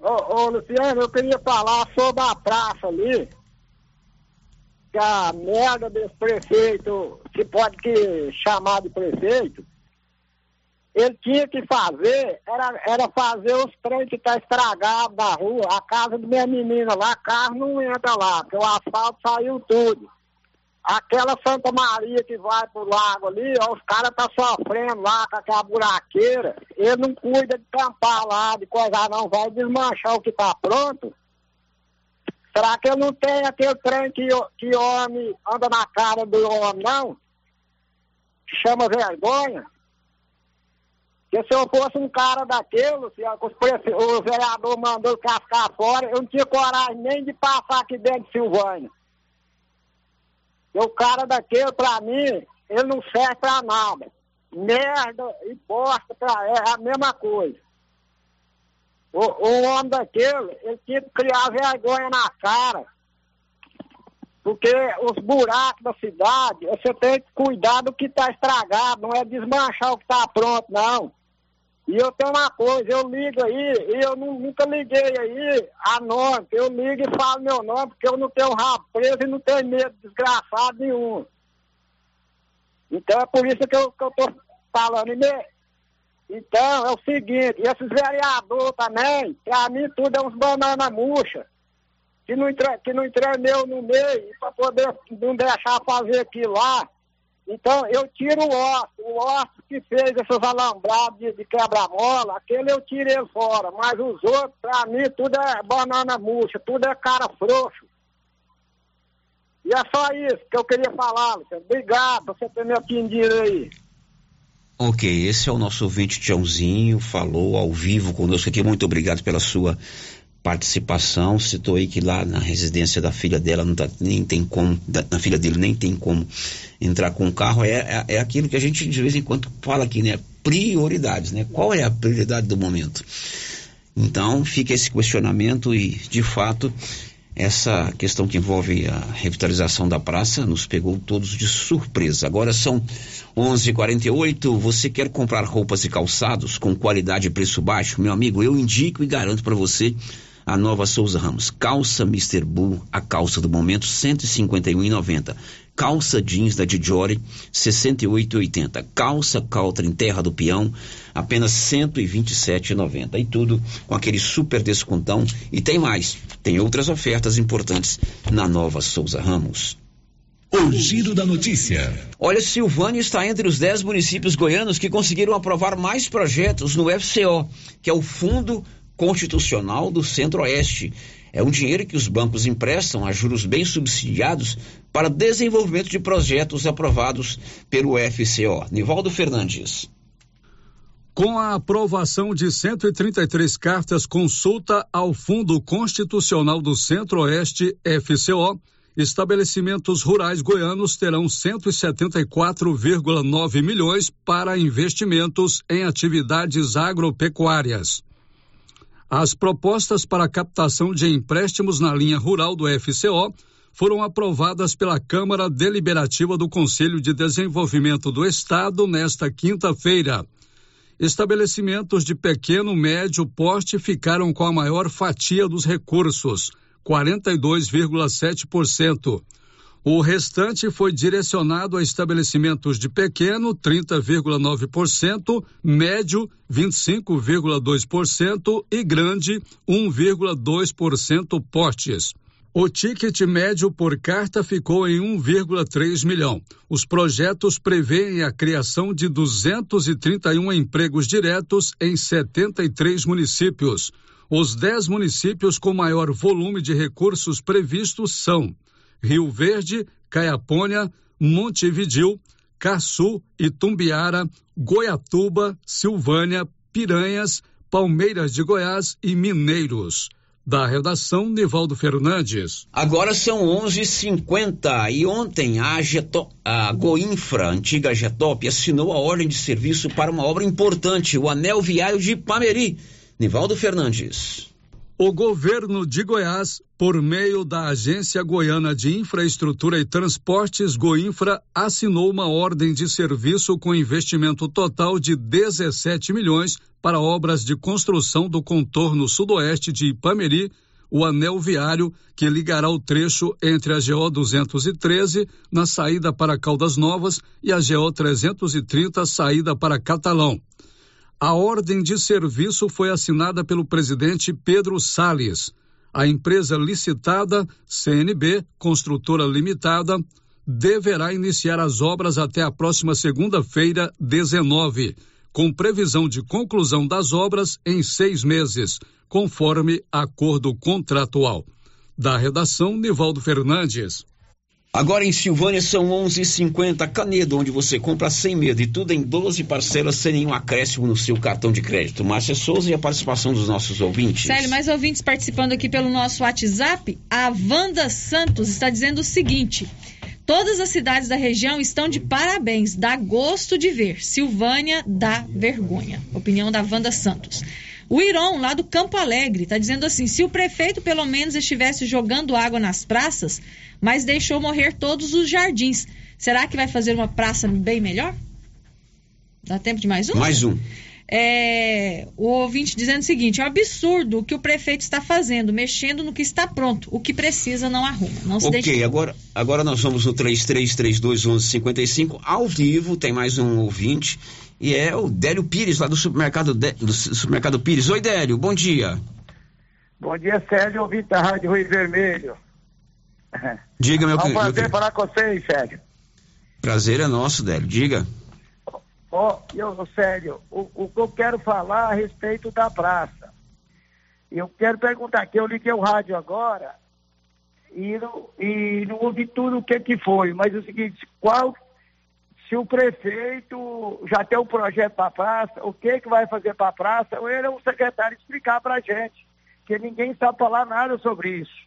Ô, ô, Luciano, eu queria falar sobre a praça ali. Que a merda desse prefeito, se pode que chamar de prefeito, ele tinha que fazer, era, era fazer os trens que tá estragado da rua, a casa da minha menina lá, carro não entra lá, porque o asfalto saiu tudo. Aquela Santa Maria que vai pro lago ali, ó, os caras tá sofrendo lá com aquela buraqueira. Ele não cuida de tampar lá, de coisa não, vai desmanchar o que tá pronto. Será que ele não tem aquele trem que, que homem anda na cara do homem, não? Chama vergonha? Porque se eu fosse um cara daquele, se o vereador mandou cascar fora, eu não tinha coragem nem de passar aqui dentro de Silvânia. O cara daquele, pra mim, ele não serve pra nada. Merda e bosta pra, é a mesma coisa. O, o homem daquele, ele tinha que criar vergonha na cara. Porque os buracos da cidade, você tem que cuidar do que está estragado, não é desmanchar o que está pronto, não. E eu tenho uma coisa, eu ligo aí, e eu nunca liguei aí a nome, eu ligo e falo meu nome, porque eu não tenho rabo preso e não tenho medo desgraçado nenhum. Então é por isso que eu, que eu tô falando. Então, é o seguinte, e esses vereadores também, pra mim tudo é uns banana murcha, que não, entre, que não no meio, para poder não deixar fazer aquilo lá. Então, eu tiro o osso. O osso que fez esses alambrados de, de quebra-mola, aquele eu tiro ele fora. Mas os outros, pra mim, tudo é banana murcha, tudo é cara frouxo. E é só isso que eu queria falar, Luciano. Obrigado você ter me atendido aí. Ok, esse é o nosso ouvinte Tiãozinho, falou ao vivo conosco aqui. Muito obrigado pela sua participação. Citou aí que lá na residência da filha dela não tá, nem tem como, da, na filha dele nem tem como entrar com o carro. É, é, é, aquilo que a gente de vez em quando fala aqui, né? Prioridades, né? Qual é a prioridade do momento? Então fica esse questionamento e, de fato, essa questão que envolve a revitalização da praça nos pegou todos de surpresa. Agora são 11:48. Você quer comprar roupas e calçados com qualidade e preço baixo? Meu amigo, eu indico e garanto para você a nova Souza Ramos. Calça Mr. Bull, a calça do momento, 151,90. Calça jeans da Dijori, 68,80. Calça Caltra em Terra do Peão, apenas 127,90. E tudo com aquele super descontão. E tem mais, tem outras ofertas importantes na nova Souza Ramos. O giro da notícia. Olha, Silvânia está entre os 10 municípios goianos que conseguiram aprovar mais projetos no FCO, que é o Fundo Constitucional do Centro-Oeste. É um dinheiro que os bancos emprestam a juros bem subsidiados para desenvolvimento de projetos aprovados pelo FCO. Nivaldo Fernandes. Com a aprovação de 133 cartas consulta ao Fundo Constitucional do Centro-Oeste, FCO, estabelecimentos rurais goianos terão 174,9 milhões para investimentos em atividades agropecuárias. As propostas para captação de empréstimos na linha rural do FCO foram aprovadas pela Câmara Deliberativa do Conselho de Desenvolvimento do Estado nesta quinta-feira. Estabelecimentos de pequeno médio porte ficaram com a maior fatia dos recursos, 42,7%. O restante foi direcionado a estabelecimentos de pequeno, 30,9%, médio, 25,2% e grande, 1,2% portes. O ticket médio por carta ficou em 1,3 milhão. Os projetos prevêem a criação de 231 empregos diretos em 73 municípios. Os 10 municípios com maior volume de recursos previstos são Rio Verde, Caiapônia, Montevidil, Caçu, Itumbiara, Goiatuba, Silvânia, Piranhas, Palmeiras de Goiás e Mineiros. Da redação, Nivaldo Fernandes. Agora são 11:50 e ontem a, Geto, a Goinfra, antiga Getop, assinou a ordem de serviço para uma obra importante, o Anel Viário de Pameri. Nivaldo Fernandes. O governo de Goiás, por meio da Agência Goiana de Infraestrutura e Transportes, Goinfra, assinou uma ordem de serviço com investimento total de 17 milhões para obras de construção do contorno sudoeste de Ipameri, o anel viário que ligará o trecho entre a GO 213, na saída para Caldas Novas, e a GO 330, saída para Catalão. A ordem de serviço foi assinada pelo presidente Pedro Salles. A empresa licitada, CNB, Construtora Limitada, deverá iniciar as obras até a próxima segunda-feira, 19, com previsão de conclusão das obras em seis meses, conforme acordo contratual. Da redação, Nivaldo Fernandes. Agora em Silvânia são 11:50 Canedo, onde você compra sem medo e tudo em 12 parcelas sem nenhum acréscimo no seu cartão de crédito. Márcia Souza e a participação dos nossos ouvintes. Célio, mais ouvintes participando aqui pelo nosso WhatsApp. A Wanda Santos está dizendo o seguinte: Todas as cidades da região estão de parabéns. Dá gosto de ver. Silvânia dá vergonha. Opinião da Wanda Santos. O Iron, lá do Campo Alegre, está dizendo assim: se o prefeito pelo menos estivesse jogando água nas praças, mas deixou morrer todos os jardins, será que vai fazer uma praça bem melhor? Dá tempo de mais um? Mais um. É, o ouvinte dizendo o seguinte: é um absurdo o que o prefeito está fazendo, mexendo no que está pronto. O que precisa não arruma. Não se Ok, deixe- agora, agora nós vamos no 33321155 ao vivo, tem mais um ouvinte e é o Délio Pires lá do supermercado De- do su- supermercado Pires. Oi Délio, bom dia. Bom dia, Sérgio, ouvinte da Rádio Rio Vermelho. Diga meu É um que- prazer querido. falar com vocês, Sérgio. Prazer é nosso, Délio. Diga. Ó, eu, sério, o, o que eu quero falar a respeito da praça. Eu quero perguntar aqui, eu liguei o rádio agora e não, e não ouvi tudo o que que foi, mas é o seguinte, qual, se o prefeito já tem um projeto para a praça, o que que vai fazer para a praça, ou ele é um secretário explicar para a gente, que ninguém sabe falar nada sobre isso.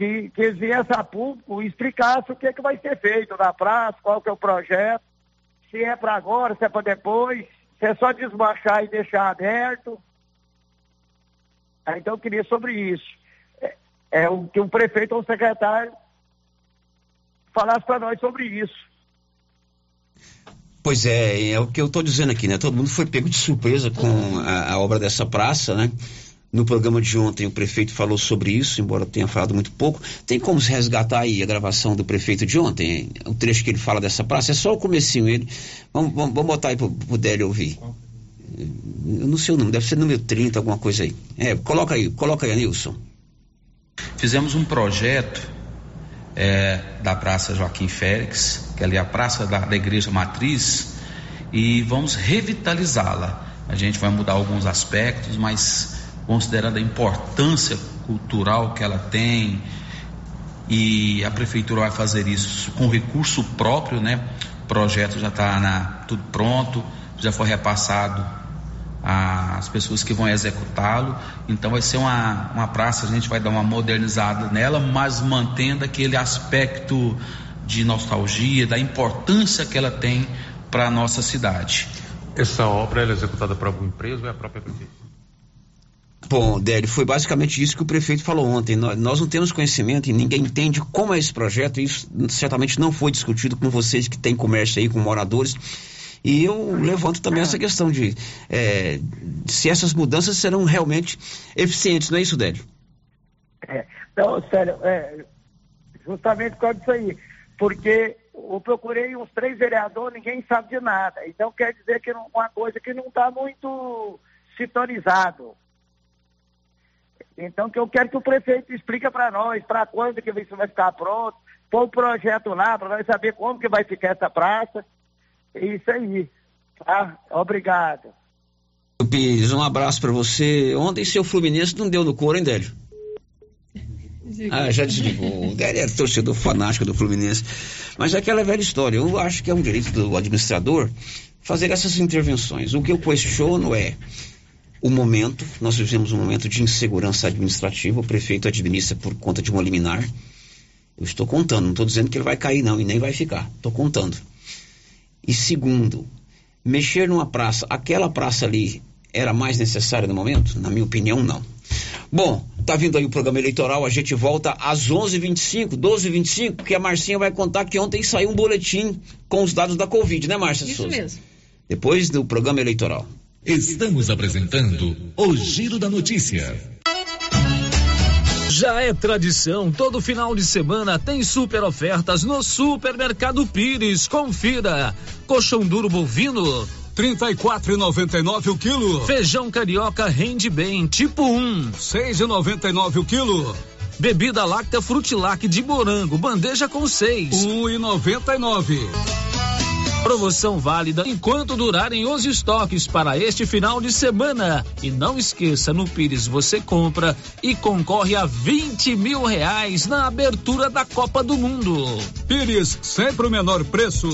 Que, que eles viessem a público e explicassem o que que vai ser feito na praça, qual que é o projeto, se é para agora, se é para depois, se é só desmanchar e deixar aberto. Então eu queria sobre isso. É, é o que o prefeito ou o secretário falasse para nós sobre isso. Pois é, é o que eu estou dizendo aqui, né? Todo mundo foi pego de surpresa com a, a obra dessa praça, né? No programa de ontem o prefeito falou sobre isso, embora tenha falado muito pouco. Tem como se resgatar aí a gravação do prefeito de ontem? hein? O trecho que ele fala dessa praça, é só o comecinho. Ele, vamos, vamos, vamos botar aí pro, pro Délio ouvir. Eu não sei o número, deve ser número 30, alguma coisa aí. É, coloca aí, coloca aí, Nilson. Fizemos um projeto é, da Praça Joaquim Félix, que é ali a praça da, da Igreja Matriz, e vamos revitalizá-la. A gente vai mudar alguns aspectos, mas considerando a importância cultural que ela tem, e a prefeitura vai fazer isso com recurso próprio, né? O projeto já está tudo pronto, já foi repassado às pessoas que vão executá-lo. Então vai ser uma, uma praça, a gente vai dar uma modernizada nela, mas mantendo aquele aspecto de nostalgia, da importância que ela tem para a nossa cidade. Essa obra é executada por alguma empresa ou é a própria prefeitura? Bom, Délio, foi basicamente isso que o prefeito falou ontem. Nós, não temos conhecimento e ninguém entende como é esse projeto. Isso certamente não foi discutido com vocês que têm comércio aí, com moradores. E eu levanto também essa questão de é, se essas mudanças serão realmente eficientes, não é isso, Délio? É, então, sério, é, justamente por causa disso aí. Porque eu procurei uns três vereadores, ninguém sabe de nada. Então quer dizer que não, uma coisa que não está muito sintonizado. Então que eu quero que o prefeito explique para nós, para quando que isso vai ficar pronto, pôr o projeto lá, para nós saber como que vai ficar essa praça. É isso aí. Tá? Obrigado. Pires, um abraço para você. Ontem seu Fluminense não deu no couro, hein, Délio? Ah, já desligou. O Délio é torcedor fanático do Fluminense. Mas é aquela velha história. Eu acho que é um direito do administrador fazer essas intervenções. O que eu questiono é o momento. Nós vivemos um momento de insegurança administrativa. O prefeito administra por conta de uma liminar. Eu estou contando, não estou dizendo que ele vai cair, não, e nem vai ficar. Estou contando. E segundo, mexer numa praça, aquela praça ali era mais necessária no momento? Na minha opinião, não. Bom, tá vindo aí o programa eleitoral, a gente volta às 11h25, 12h25, que a Marcinha vai contar que ontem saiu um boletim com os dados da Covid, né, Márcia Isso Souza? mesmo. Depois do programa eleitoral. Estamos apresentando o Giro da Notícia. Já é tradição, todo final de semana tem super ofertas no Supermercado Pires. Confira. Colchão duro bovino, 34,99 o quilo. feijão carioca rende bem, tipo 1. 6,99 o quilo. Bebida láctea frutilac de morango, bandeja com 6. 1,99. Promoção válida enquanto durarem os estoques para este final de semana. E não esqueça, no Pires você compra e concorre a 20 mil reais na abertura da Copa do Mundo. Pires, sempre o menor preço.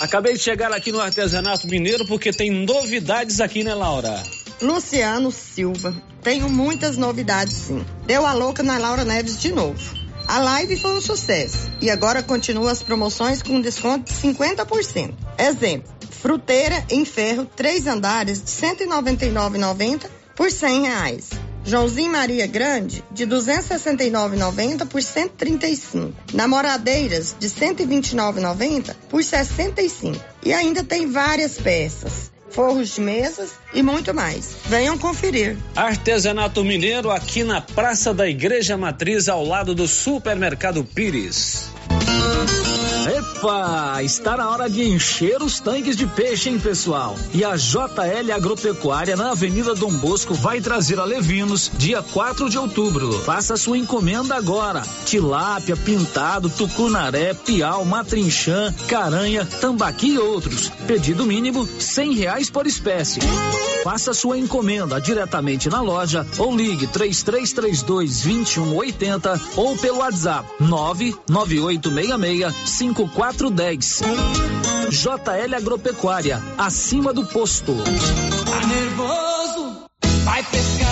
Acabei de chegar aqui no Artesanato Mineiro porque tem novidades aqui, né, Laura? Luciano Silva. Tenho muitas novidades, sim. Deu a louca na Laura Neves de novo. A live foi um sucesso e agora continua as promoções com desconto de 50%. Exemplo: fruteira em ferro, três andares de R$ 199,90 por 100 reais. Joãozinho Maria Grande, de R$ 269,90 por R$ 135. Namoradeiras, de R$ 129,90 por R$ 65. E ainda tem várias peças, forros de mesas e muito mais. Venham conferir. Artesanato Mineiro aqui na Praça da Igreja Matriz, ao lado do Supermercado Pires. Epa, está na hora de encher os tanques de peixe, hein, pessoal? E a JL Agropecuária na Avenida Dom Bosco vai trazer a Levinos dia 4 de outubro. Faça sua encomenda agora. Tilápia, pintado, tucunaré, piau, matrinchã, caranha, tambaqui e outros. Pedido mínimo cem reais por espécie. Faça sua encomenda diretamente na loja ou ligue 3332 2180 ou pelo WhatsApp 99866 5410. JL Agropecuária, acima do posto. Tá nervoso? Vai pescar.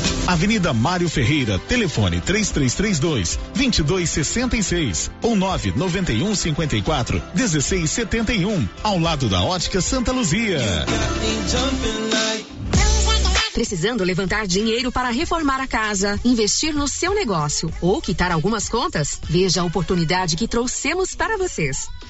Avenida Mário Ferreira, telefone 3332 2266 ou 991 54 1671, ao lado da Ótica Santa Luzia. Precisando levantar dinheiro para reformar a casa, investir no seu negócio ou quitar algumas contas? Veja a oportunidade que trouxemos para vocês.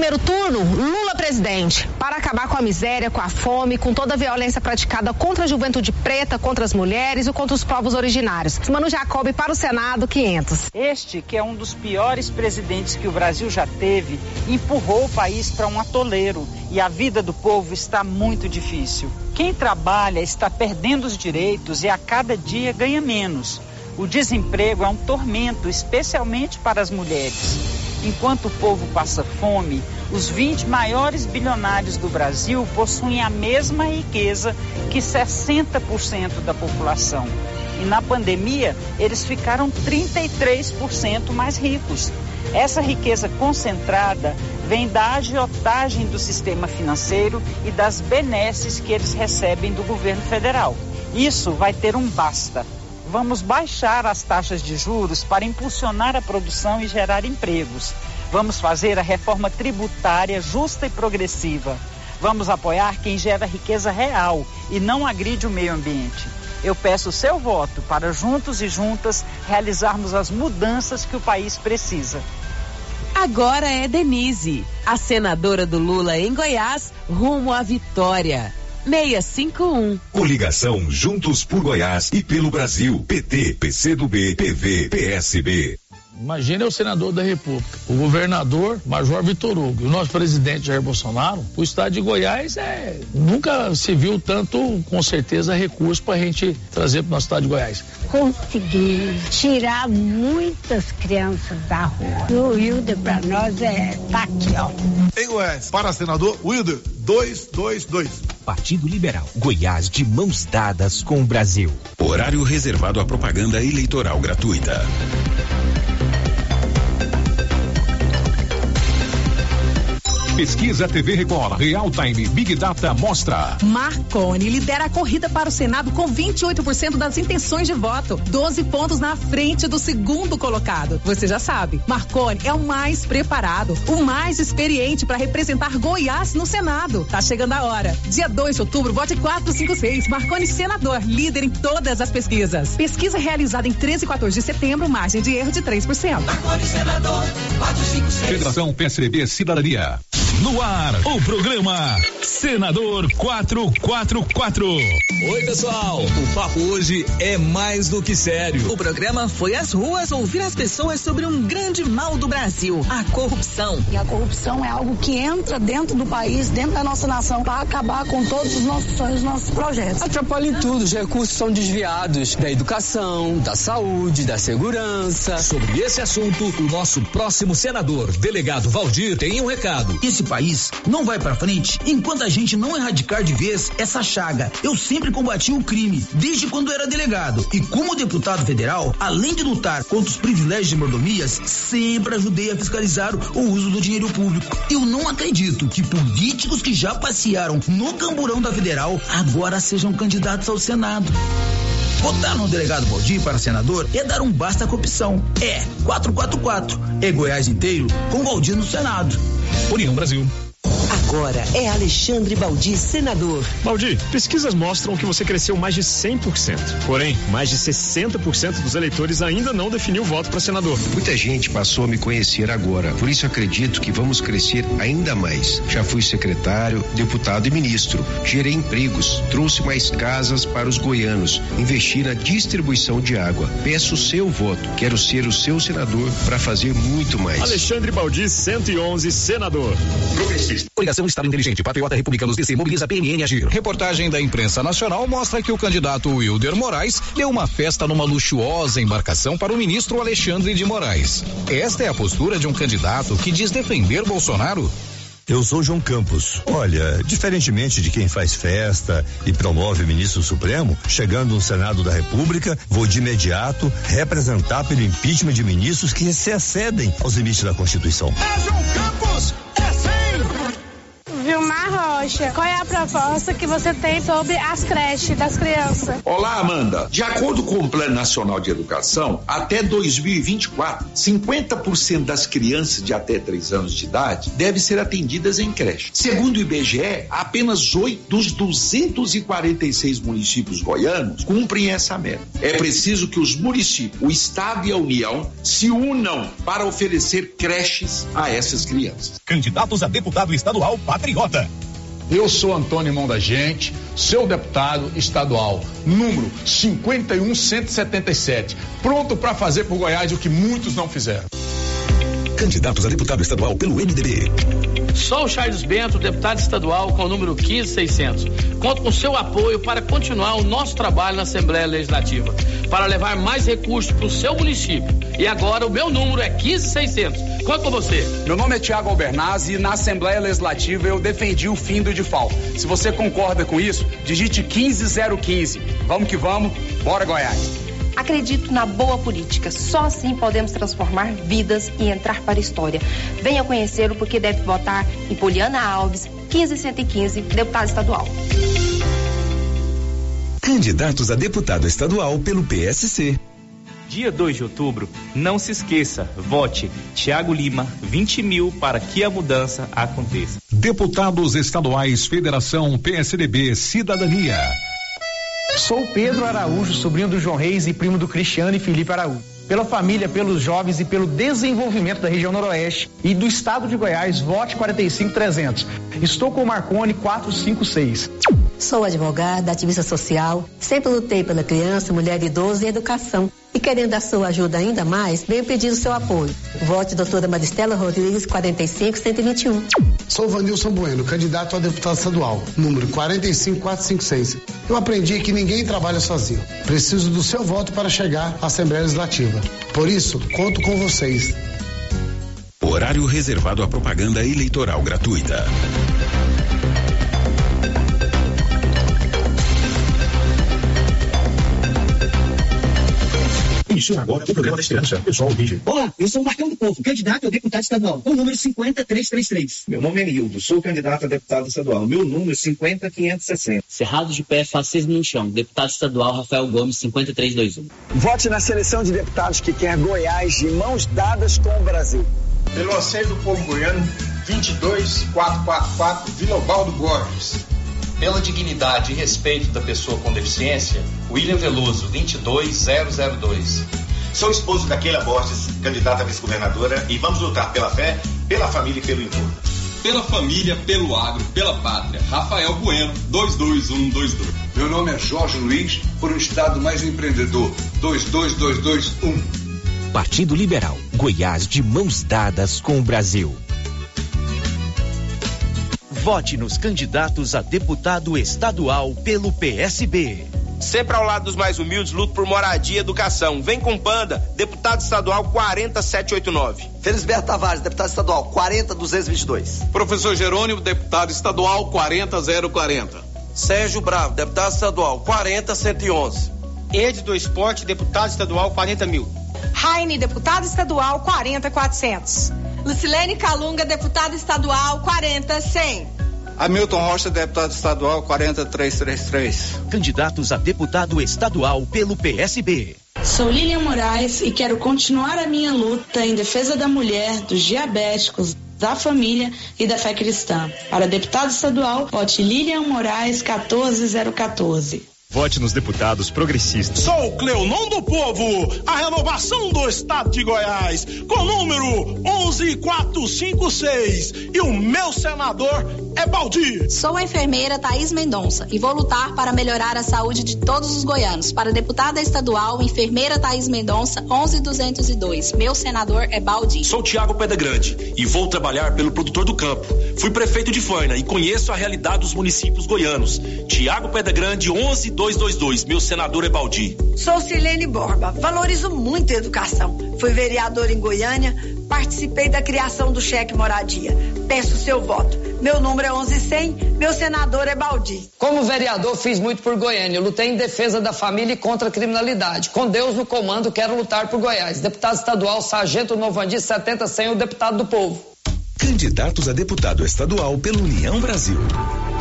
primeiro turno, Lula presidente, para acabar com a miséria, com a fome, com toda a violência praticada contra a juventude preta, contra as mulheres e contra os povos originários. Mano Jacob para o Senado, 500. Este, que é um dos piores presidentes que o Brasil já teve, empurrou o país para um atoleiro e a vida do povo está muito difícil. Quem trabalha está perdendo os direitos e a cada dia ganha menos. O desemprego é um tormento, especialmente para as mulheres. Enquanto o povo passa fome, os 20 maiores bilionários do Brasil possuem a mesma riqueza que 60% da população. E na pandemia, eles ficaram 33% mais ricos. Essa riqueza concentrada vem da agiotagem do sistema financeiro e das benesses que eles recebem do governo federal. Isso vai ter um basta. Vamos baixar as taxas de juros para impulsionar a produção e gerar empregos. Vamos fazer a reforma tributária justa e progressiva. Vamos apoiar quem gera riqueza real e não agride o meio ambiente. Eu peço o seu voto para juntos e juntas realizarmos as mudanças que o país precisa. Agora é Denise, a senadora do Lula em Goiás, rumo à vitória. 651. Coligação Juntos por Goiás e pelo Brasil. PT, PCdoB, PV, PSB. Imagina o senador da República, o governador Major Vitor Hugo, e o nosso presidente Jair Bolsonaro. O estado de Goiás é nunca se viu tanto, com certeza, recursos para a gente trazer para o nosso estado de Goiás. Conseguimos tirar muitas crianças da rua. E o Wilder para nós é tá aqui, ó. Em Goiás, para senador Wilder 222. Partido Liberal. Goiás de mãos dadas com o Brasil. Horário reservado à propaganda eleitoral gratuita. Pesquisa TV Record Real Time Big Data mostra. Marconi lidera a corrida para o Senado com 28% das intenções de voto, 12 pontos na frente do segundo colocado. Você já sabe, Marconi é o mais preparado, o mais experiente para representar Goiás no Senado. Tá chegando a hora. Dia 2 de outubro, vote 456. Marconi senador, líder em todas as pesquisas. Pesquisa realizada em 13 e 14 de setembro, margem de erro de 3%. Marconi senador 456. Federação PSDB Cidadania. No ar, o programa Senador 444. Oi, pessoal. O papo hoje é mais do que sério. O programa foi às ruas ouvir as pessoas sobre um grande mal do Brasil, a corrupção. E a corrupção é algo que entra dentro do país, dentro da nossa nação, para acabar com todos os nossos sonhos, nossos projetos. Atrapalha em tudo. Os recursos são desviados da educação, da saúde, da segurança. Sobre esse assunto, o nosso próximo senador, delegado Valdir, tem um recado. Esse país não vai para frente enquanto a gente não erradicar de vez essa chaga. Eu sempre combati o crime, desde quando era delegado. E como deputado federal, além de lutar contra os privilégios e mordomias, sempre ajudei a fiscalizar o uso do dinheiro público. Eu não acredito que políticos que já passearam no camburão da federal agora sejam candidatos ao Senado. Votar no delegado Valdir para senador é dar um basta corrupção. É 444. É Goiás inteiro com Valdir no Senado. União Brasil. Agora é Alexandre Baldi, senador. Baldi, pesquisas mostram que você cresceu mais de 100%. Porém, mais de 60% dos eleitores ainda não definiu o voto para senador. Muita gente passou a me conhecer agora. Por isso acredito que vamos crescer ainda mais. Já fui secretário, deputado e ministro. Gerei empregos, trouxe mais casas para os goianos, investi na distribuição de água. Peço o seu voto. Quero ser o seu senador para fazer muito mais. Alexandre Baldi, 111, senador. Progressista. Coligação Estado Inteligente, Patriota Republicanos DC, mobiliza PMN Agir. Reportagem da imprensa nacional mostra que o candidato Wilder Moraes deu uma festa numa luxuosa embarcação para o ministro Alexandre de Moraes. Esta é a postura de um candidato que diz defender Bolsonaro? Eu sou João Campos. Olha, diferentemente de quem faz festa e promove ministro Supremo, chegando no Senado da República, vou de imediato representar pelo impeachment de ministros que se excedem aos limites da Constituição. É João Campos, Rocha, qual é a proposta que você tem sobre as creches das crianças? Olá, Amanda. De acordo com o Plano Nacional de Educação, até 2024, 50% das crianças de até 3 anos de idade devem ser atendidas em creche. Segundo o IBGE, apenas 8 dos 246 municípios goianos cumprem essa meta. É preciso que os municípios, o Estado e a União se unam para oferecer creches a essas crianças. Candidatos a deputado estadual patriota eu sou Antônio Mão da Gente, seu deputado estadual, número 51177, pronto para fazer por Goiás o que muitos não fizeram. Candidatos a deputado estadual pelo MDB. Sou o Charles Bento, deputado estadual com o número 15600. Conto com seu apoio para continuar o nosso trabalho na Assembleia Legislativa, para levar mais recursos para o seu município. E agora o meu número é 15600. Conto com você. Meu nome é Tiago Albernaz e na Assembleia Legislativa eu defendi o fim do default. Se você concorda com isso, digite 15015. Vamos que vamos, bora Goiás. Acredito na boa política. Só assim podemos transformar vidas e entrar para a história. Venha conhecê-lo porque deve votar em Poliana Alves, 15115, deputado estadual. Candidatos a deputado estadual pelo PSC. Dia 2 de outubro, não se esqueça, vote Tiago Lima, 20 mil para que a mudança aconteça. Deputados estaduais, Federação PSDB, Cidadania. Sou Pedro Araújo, sobrinho do João Reis e primo do Cristiano e Felipe Araújo. Pela família, pelos jovens e pelo desenvolvimento da região noroeste e do estado de Goiás, vote 45300. Estou com o Marcone 456. Sou advogada, ativista social, sempre lutei pela criança, mulher, idoso e educação. E querendo a sua ajuda ainda mais, venho pedir o seu apoio. Vote doutora Maristela Rodrigues, 45121. Sou Vanilson Bueno, candidato a deputado estadual, número 45456. Eu aprendi que ninguém trabalha sozinho. Preciso do seu voto para chegar à Assembleia Legislativa. Por isso, conto com vocês. Horário reservado à propaganda eleitoral gratuita. Inicia agora o programa da esperança. Pessoal, vídeo. Olá, eu sou o Marcão do Povo, candidato a deputado estadual, com o número 50333. Meu nome é Nildo, sou candidato a deputado estadual. Meu número é 50560. Cerrado de pé, faz seis minutos chão. Deputado estadual Rafael Gomes, 5321. Vote na seleção de deputados que quer Goiás de mãos dadas com o Brasil. Pelo anseio do povo goiano, 22444 Vinobaldo Borges. Pela dignidade e respeito da pessoa com deficiência, William Veloso, 22002. Sou esposo da Keila Borges, candidata a vice-governadora, e vamos lutar pela fé, pela família e pelo entorno. Pela família, pelo agro, pela pátria. Rafael Bueno, 22122. Meu nome é Jorge Luiz, por um estado mais empreendedor, 22221. Partido Liberal, Goiás de mãos dadas com o Brasil. Vote nos candidatos a deputado estadual pelo PSB. Sempre ao lado dos mais humildes, luto por moradia e educação. Vem com Panda, deputado estadual 40789. Felisberto Tavares, deputado estadual 40222. Professor Jerônimo, deputado estadual 40040. Sérgio Bravo, deputado estadual 40111. Ed do Esporte, deputado estadual 40 mil. Raine, deputado estadual 40400. Lucilene Calunga, deputada estadual 40100. Hamilton Rocha, deputado estadual 40333. Candidatos a deputado estadual pelo PSB. Sou Lilian Moraes e quero continuar a minha luta em defesa da mulher, dos diabéticos, da família e da fé cristã. Para deputado estadual, vote Lilian Moraes 14014. Vote nos deputados progressistas. Sou Cleonon do Povo, a renovação do estado de Goiás, com o número 11456. E o meu senador é Baldi. Sou a enfermeira Thaís Mendonça e vou lutar para melhorar a saúde de todos os goianos. Para deputada estadual, enfermeira Thaís Mendonça, 11202. Meu senador é Baldi. Sou Tiago Pedra Grande e vou trabalhar pelo produtor do campo. Fui prefeito de Faina e conheço a realidade dos municípios goianos. Tiago Pedra Grande, 11202. 222. Meu senador é Baldi. Sou Silene Borba. Valorizo muito a educação. Fui vereador em Goiânia, participei da criação do cheque moradia. Peço seu voto. Meu número é 1100, meu senador é Baldi. Como vereador, fiz muito por Goiânia. lutei em defesa da família e contra a criminalidade. Com Deus no comando, quero lutar por Goiás. Deputado estadual, Sargento Novandi, 70 100, o deputado do povo. Candidatos a deputado estadual pela União Brasil.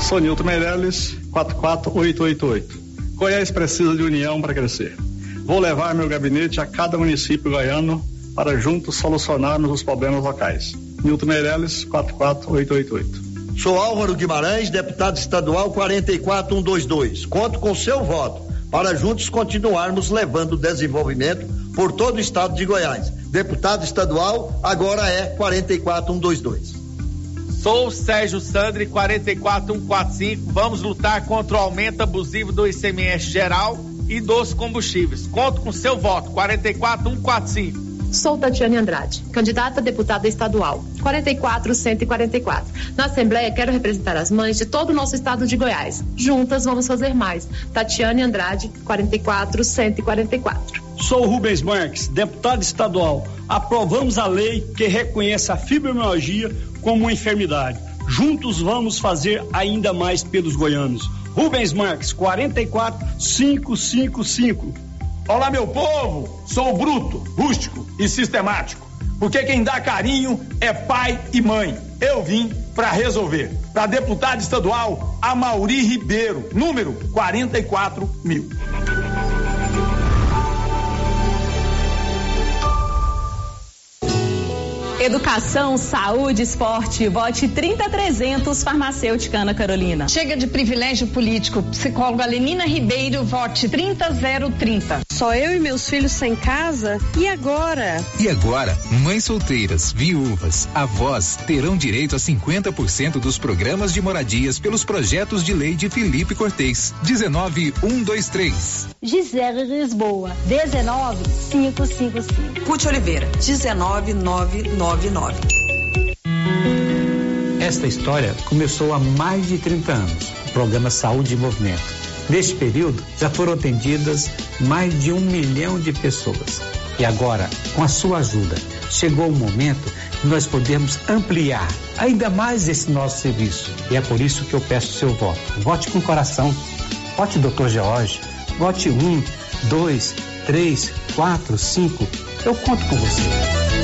Sou Nilton Meirelles, 44888. Goiás precisa de união para crescer. Vou levar meu gabinete a cada município goiano para juntos solucionarmos os problemas locais. Nilton Meirelles, 44888. Sou Álvaro Guimarães, deputado estadual 44122. Conto com seu voto para juntos continuarmos levando desenvolvimento por todo o estado de Goiás. Deputado estadual agora é 44122. Sou Sérgio Sandri, 44145. Vamos lutar contra o aumento abusivo do ICMS geral e dos combustíveis. Conto com seu voto, 44145. Sou Tatiane Andrade, candidata a deputada estadual, 44144. Na Assembleia, quero representar as mães de todo o nosso estado de Goiás. Juntas vamos fazer mais. Tatiane Andrade, 44144. Sou Rubens Marques, deputado estadual. Aprovamos a lei que reconhece a fibromialgia como uma enfermidade. Juntos vamos fazer ainda mais pelos goianos. Rubens Marques, 44555. Olá, meu povo! Sou bruto, rústico e sistemático. Porque quem dá carinho é pai e mãe. Eu vim para resolver. Para deputado estadual, Amauri Ribeiro, número 44 mil. Educação, saúde, esporte. Vote 30300 Farmacêutica Ana Carolina. Chega de privilégio político. Psicóloga Lenina Ribeiro, vote 30030. Só eu e meus filhos sem casa? E agora? E agora, mães solteiras, viúvas, avós terão direito a 50% dos programas de moradias pelos projetos de lei de Felipe Cortez. 19123. Gisele Lisboa, 19555. Ruth Oliveira, 19999. Esta história começou há mais de 30 anos, o programa Saúde em Movimento. Neste período, já foram atendidas mais de um milhão de pessoas. E agora, com a sua ajuda, chegou o momento de nós podermos ampliar ainda mais esse nosso serviço. E é por isso que eu peço seu voto. Vote com coração. Vote Dr. George. Vote um, dois, três, quatro, cinco. Eu conto com você.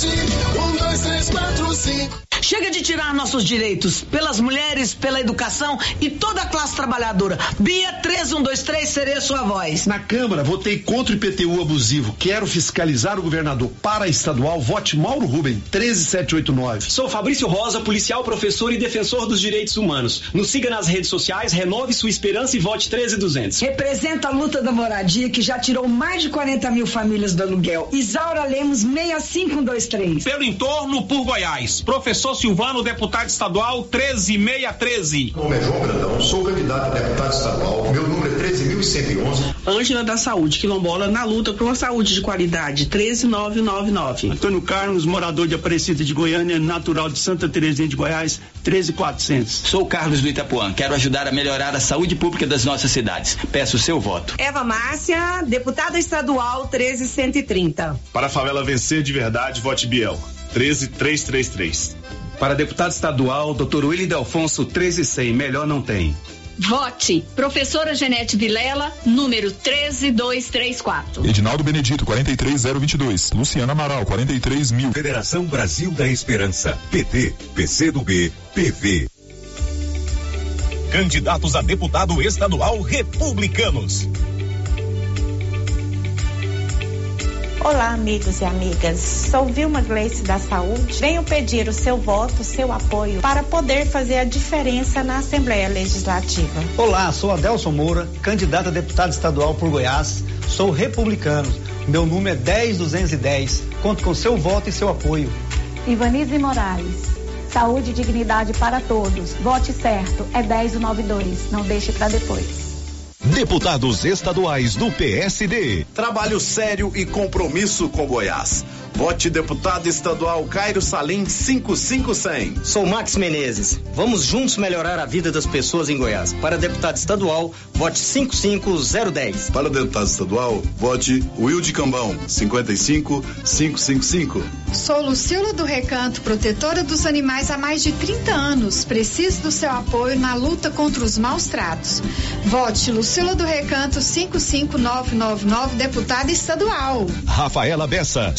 George, um, dois, três, quatro, cinco. Chega de tirar nossos direitos pelas mulheres, pela educação e toda a classe trabalhadora. Bia 3123, serei a sua voz. Na Câmara, votei contra o IPTU abusivo. Quero fiscalizar o governador. Para estadual, vote Mauro Rubem, 13789. Sou Fabrício Rosa, policial, professor e defensor dos direitos humanos. Nos siga nas redes sociais, renove sua esperança e vote 13200. Representa a luta da moradia que já tirou mais de 40 mil famílias do aluguel. Isaura Lemos, 65123. Pelo entorno, por Goiás. Professor Silvano, deputado estadual 13613. Meu nome é João Brandão, sou candidato a deputado estadual. Meu número é 13111. Ângela da Saúde, quilombola, na luta por uma saúde de qualidade, 13999. Antônio Carlos, morador de Aparecida de Goiânia, natural de Santa Terezinha de Goiás, 13400. Sou Carlos do Itapuã, quero ajudar a melhorar a saúde pública das nossas cidades. Peço o seu voto. Eva Márcia, deputada estadual 13130. Para a favela vencer de verdade, vote Biel. 13333. Para deputado estadual, Dr. Willy Delfonso 13100, melhor não tem. Vote. Professora Genete Vilela, número 13234. Edinaldo Benedito, 43022. Luciana Amaral, 43 mil. Federação Brasil da Esperança. PT, PCdoB, PV. Candidatos a deputado estadual republicanos. Olá, amigos e amigas. Sou Vilma Gleice da Saúde. Venho pedir o seu voto, o seu apoio para poder fazer a diferença na Assembleia Legislativa. Olá, sou Adelson Moura, candidato a deputado estadual por Goiás. Sou republicano. Meu número é 10210. Conto com seu voto e seu apoio. Ivanise Moraes. Saúde e dignidade para todos. Vote certo. É 1092. Não deixe para depois. Deputados estaduais do PSD. Trabalho sério e compromisso com Goiás. Vote deputado estadual Cairo Salim 55100. Sou Max Menezes. Vamos juntos melhorar a vida das pessoas em Goiás. Para deputado estadual, vote 55010. Para deputado estadual, vote Wilde Cambão 55555. Sou Lucila do Recanto, protetora dos animais há mais de 30 anos. Preciso do seu apoio na luta contra os maus tratos. Vote Lucila do Recanto 55999, deputada estadual. Rafaela Bessa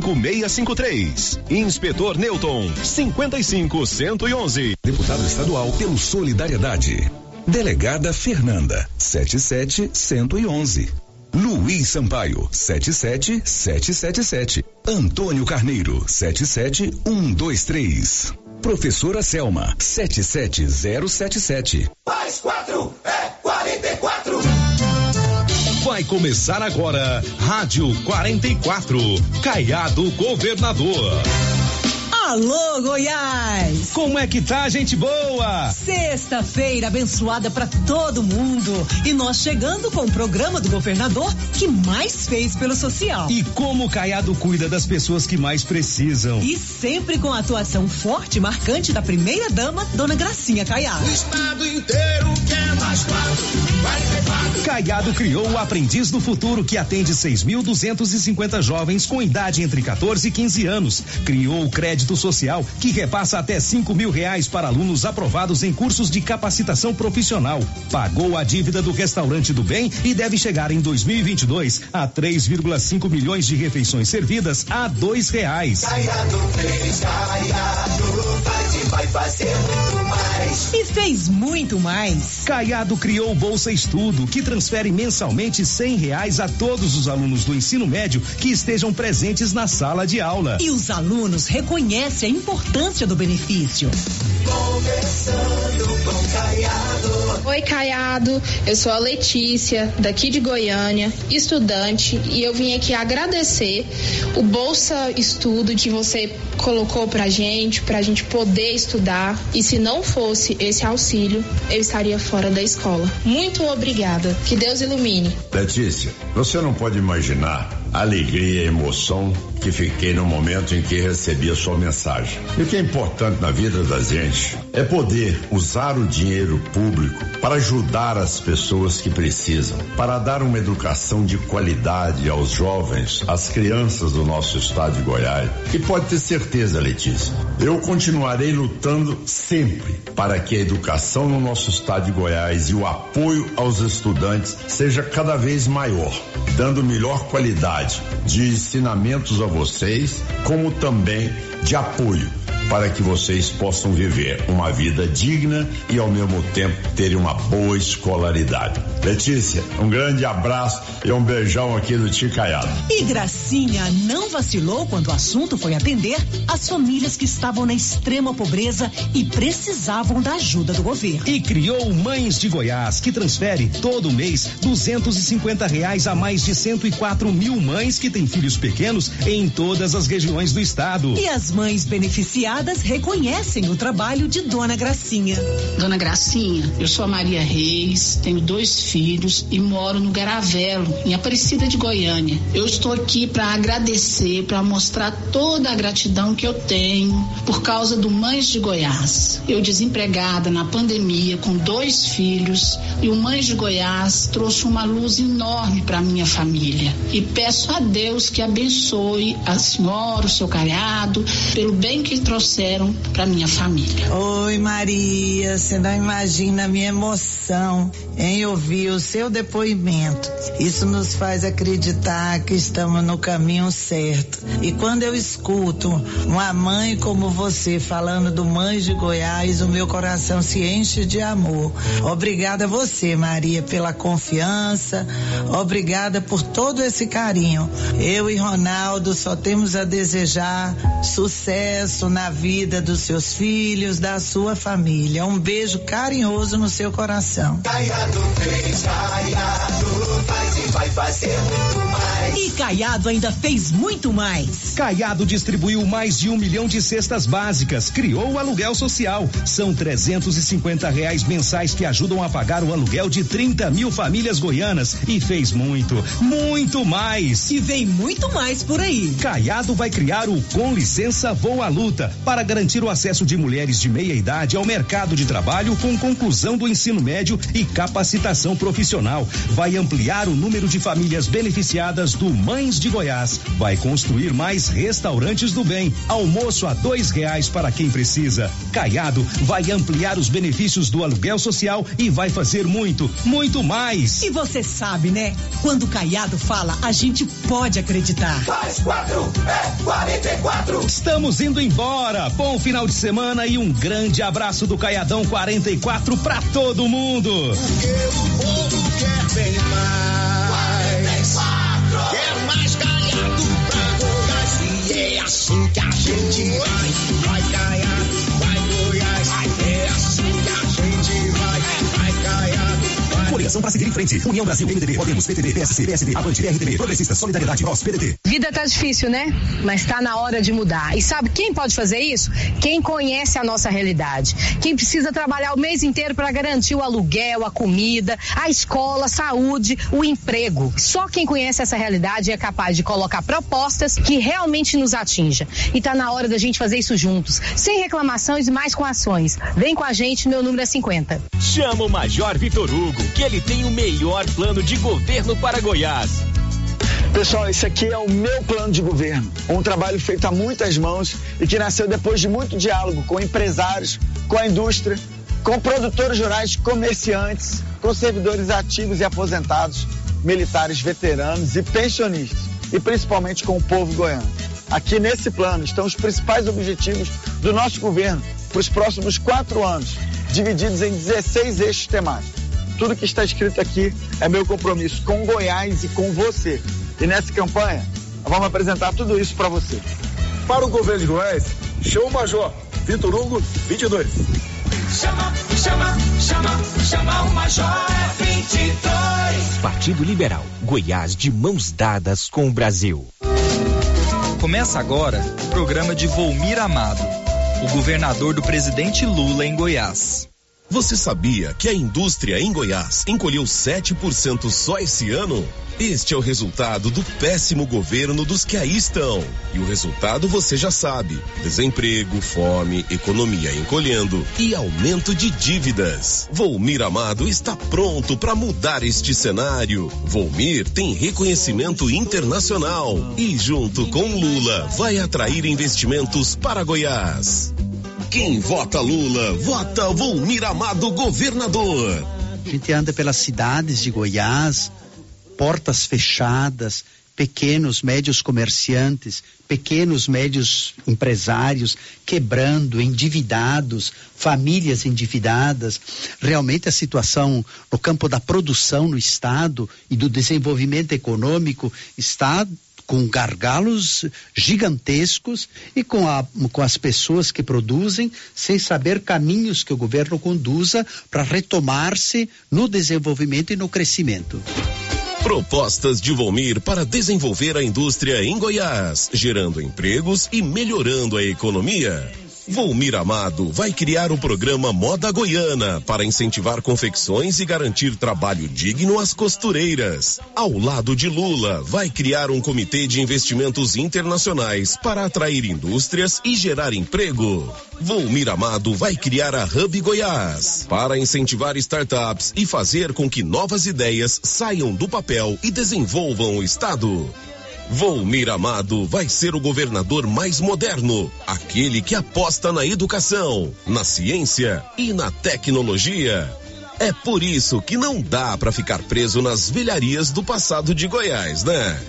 55653. Inspetor Newton 55111. Deputado estadual pelo Solidariedade. Delegada Fernanda 77111. Luiz Sampaio, 77777. Antônio Carneiro, 77123. Professora Selma, 77077. Mais quatro é 44. Vai começar agora, Rádio 44, Caiado Governador. Alô, Goiás! Como é que tá, gente boa? Sexta-feira abençoada para todo mundo. E nós chegando com o programa do governador que mais fez pelo social. E como o Caiado cuida das pessoas que mais precisam. E sempre com a atuação forte e marcante da primeira dama, Dona Gracinha Caiado. O estado inteiro quer mais quatro, 44. Caiado criou o Aprendiz do Futuro, que atende 6.250 jovens com idade entre 14 e 15 anos. Criou o Crédito Social, que repassa até 5 mil reais para alunos aprovados em cursos de capacitação profissional. Pagou a dívida do restaurante do bem e deve chegar em 2022 a 3,5 milhões de refeições servidas a dois reais. Caiado Caiado e vai fazer muito mais. E fez muito mais. Caiado criou o Bolsa Estudo, que transfere mensalmente cem reais a todos os alunos do ensino médio que estejam presentes na sala de aula. E os alunos reconhecem a importância do benefício. Caiado. Oi, Caiado. Eu sou a Letícia, daqui de Goiânia, estudante, e eu vim aqui agradecer o Bolsa Estudo que você colocou pra gente, pra gente poder estudar. E se não fosse esse auxílio, eu estaria fora da escola. Muito obrigada. Que Deus ilumine. Letícia, você não pode imaginar a alegria e emoção que fiquei no momento em que recebi a sua mensagem. E o que é importante na vida da gente é poder usar o dinheiro público para ajudar as pessoas que precisam, para dar uma educação de qualidade aos jovens, às crianças do nosso estado de Goiás. E pode ter certeza, Letícia, eu continuarei lutando sempre para que a educação no nosso estado de Goiás e o apoio aos estudantes seja cada vez maior, dando melhor qualidade de ensinamentos a vocês, como também de apoio para que vocês possam viver uma vida digna e ao mesmo tempo terem uma boa escolaridade. Letícia, um grande abraço e um beijão aqui do Ticaiado. E Gracinha não vacilou quando o assunto foi atender as famílias que estavam na extrema pobreza e precisavam da ajuda do governo. E criou Mães de Goiás, que transfere todo mês 250 reais a mais de 104 mil mães que têm filhos pequenos em todas as regiões do estado. E as mães beneficiadas reconhecem o trabalho de Dona Gracinha. Dona Gracinha, eu sou a Maria Reis, tenho dois filhos e moro no Garavelo, em Aparecida de Goiânia. Eu estou aqui para agradecer, para mostrar toda a gratidão que eu tenho por causa do Mães de Goiás. Eu desempregada na pandemia com dois filhos e o Mães de Goiás trouxe uma luz enorme para minha família. E peço a Deus que abençoe a senhora, o seu cariado, pelo bem que trouxe trouxeram para minha família. Oi, Maria, você não imagina a minha emoção em ouvir o seu depoimento. Isso nos faz acreditar que estamos no caminho certo. E quando eu escuto uma mãe como você falando do Mães de Goiás, o meu coração se enche de amor. Obrigada a você, Maria, pela confiança. Obrigada por todo esse carinho. Eu e Ronaldo só temos a desejar sucesso na vida dos seus filhos, da sua família. Um beijo carinhoso no seu coração. Caiado Caiado vai mais. E Caiado ainda fez muito mais. Caiado distribuiu mais de um milhão de cestas básicas, criou o aluguel social. São 350 reais mensais que ajudam a pagar o aluguel de 30 mil famílias goianas e fez muito, muito mais. E vem muito mais por aí. Caiado vai criar o Com Licença Vou à Luta para garantir o acesso de mulheres de meia idade ao mercado de trabalho com conclusão do ensino médio e capacitação profissional. Vai ampliar o número de famílias beneficiadas do Mães de Goiás. Vai construir mais restaurantes do bem. Almoço a dois reais para quem precisa. Caiado vai ampliar os benefícios do aluguel social e vai fazer muito, muito mais. E você sabe, né? Quando o Caiado fala, a gente pode acreditar. Mais quatro é 44. Estamos indo embora. Bom final de semana e um grande abraço do Caiadão 44 para todo mundo. Porque o povo quer bem mais. Goiás. E é assim que a gente Coligação para seguir em frente. União Brasil, MDB, Podemos, PTB, PSC, PSD, Avante, PRTB, Progressistas, Solidariedade, Nós, PDT. Vida tá difícil, né? Mas tá na hora de mudar. E sabe quem pode fazer isso? Quem conhece a nossa realidade. Quem precisa trabalhar o mês inteiro para garantir o aluguel, a comida, a escola, a saúde, o emprego. Só quem conhece essa realidade é capaz de colocar propostas que realmente nos atinja. E tá na hora da gente fazer isso juntos, sem reclamações e mais com ações. Vem com a gente, meu número é 50. Chama o Major Vitor Hugo, que ele tem o melhor plano de governo para Goiás. Pessoal, esse aqui é o meu plano de governo. Um trabalho feito a muitas mãos e que nasceu depois de muito diálogo com empresários, com a indústria, com produtores rurais, comerciantes, com servidores ativos e aposentados, militares veteranos e pensionistas, e principalmente com o povo goiano. Aqui nesse plano estão os principais objetivos do nosso governo para os próximos quatro anos, divididos em 16 eixos temáticos. Tudo que está escrito aqui é meu compromisso com Goiás e com você. E nessa campanha, nós vamos apresentar tudo isso para você. Para o governo de Goiás, show Major Vitor Hugo 22. Chama, chama, chama, chama o Major 22. Partido Liberal, Goiás de mãos dadas com o Brasil. Começa agora o programa de Volmir Amado, o governador do presidente Lula em Goiás. Você sabia que a indústria em Goiás encolheu 7% só esse ano? Este é o resultado do péssimo governo dos que aí estão. E o resultado você já sabe: desemprego, fome, economia encolhendo e aumento de dívidas. Volmir Amado está pronto para mudar este cenário. Volmir tem reconhecimento internacional e, junto com Lula, vai atrair investimentos para Goiás. Quem vota Lula, vota Volmir Amado governador. A gente anda pelas cidades de Goiás, portas fechadas, pequenos, médios comerciantes, pequenos, médios empresários quebrando, endividados, famílias endividadas. Realmente a situação no campo da produção no Estado e do desenvolvimento econômico está com gargalos gigantescos e com, a, com as pessoas que produzem, sem saber caminhos que o governo conduza para retomar-se no desenvolvimento e no crescimento. Propostas de Volmir para desenvolver a indústria em Goiás, gerando empregos e melhorando a economia. Volmir Amado vai criar o programa Moda Goiana para incentivar confecções e garantir trabalho digno às costureiras. Ao lado de Lula, vai criar um comitê de investimentos internacionais para atrair indústrias e gerar emprego. Volmir Amado vai criar a Hub Goiás para incentivar startups e fazer com que novas ideias saiam do papel e desenvolvam o estado. Volmir Amado vai ser o governador mais moderno, aquele que aposta na educação, na ciência e na tecnologia. É por isso que não dá para ficar preso nas velharias do passado de Goiás, né?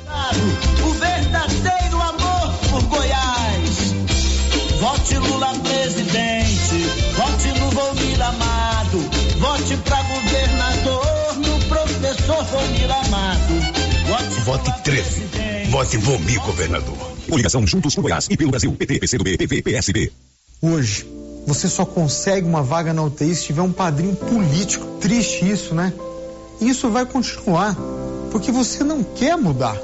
O verdadeiro amor por Goiás. Vote Lula presidente, Vote, Vote 13. Vote Volmir Governador. Coligação Juntos por Goiás e pelo Brasil. PT, PCdoB, PV, PSB. Hoje, você só consegue uma vaga na UTI se tiver um padrinho político. Triste isso, né? E isso vai continuar, porque você não quer mudar.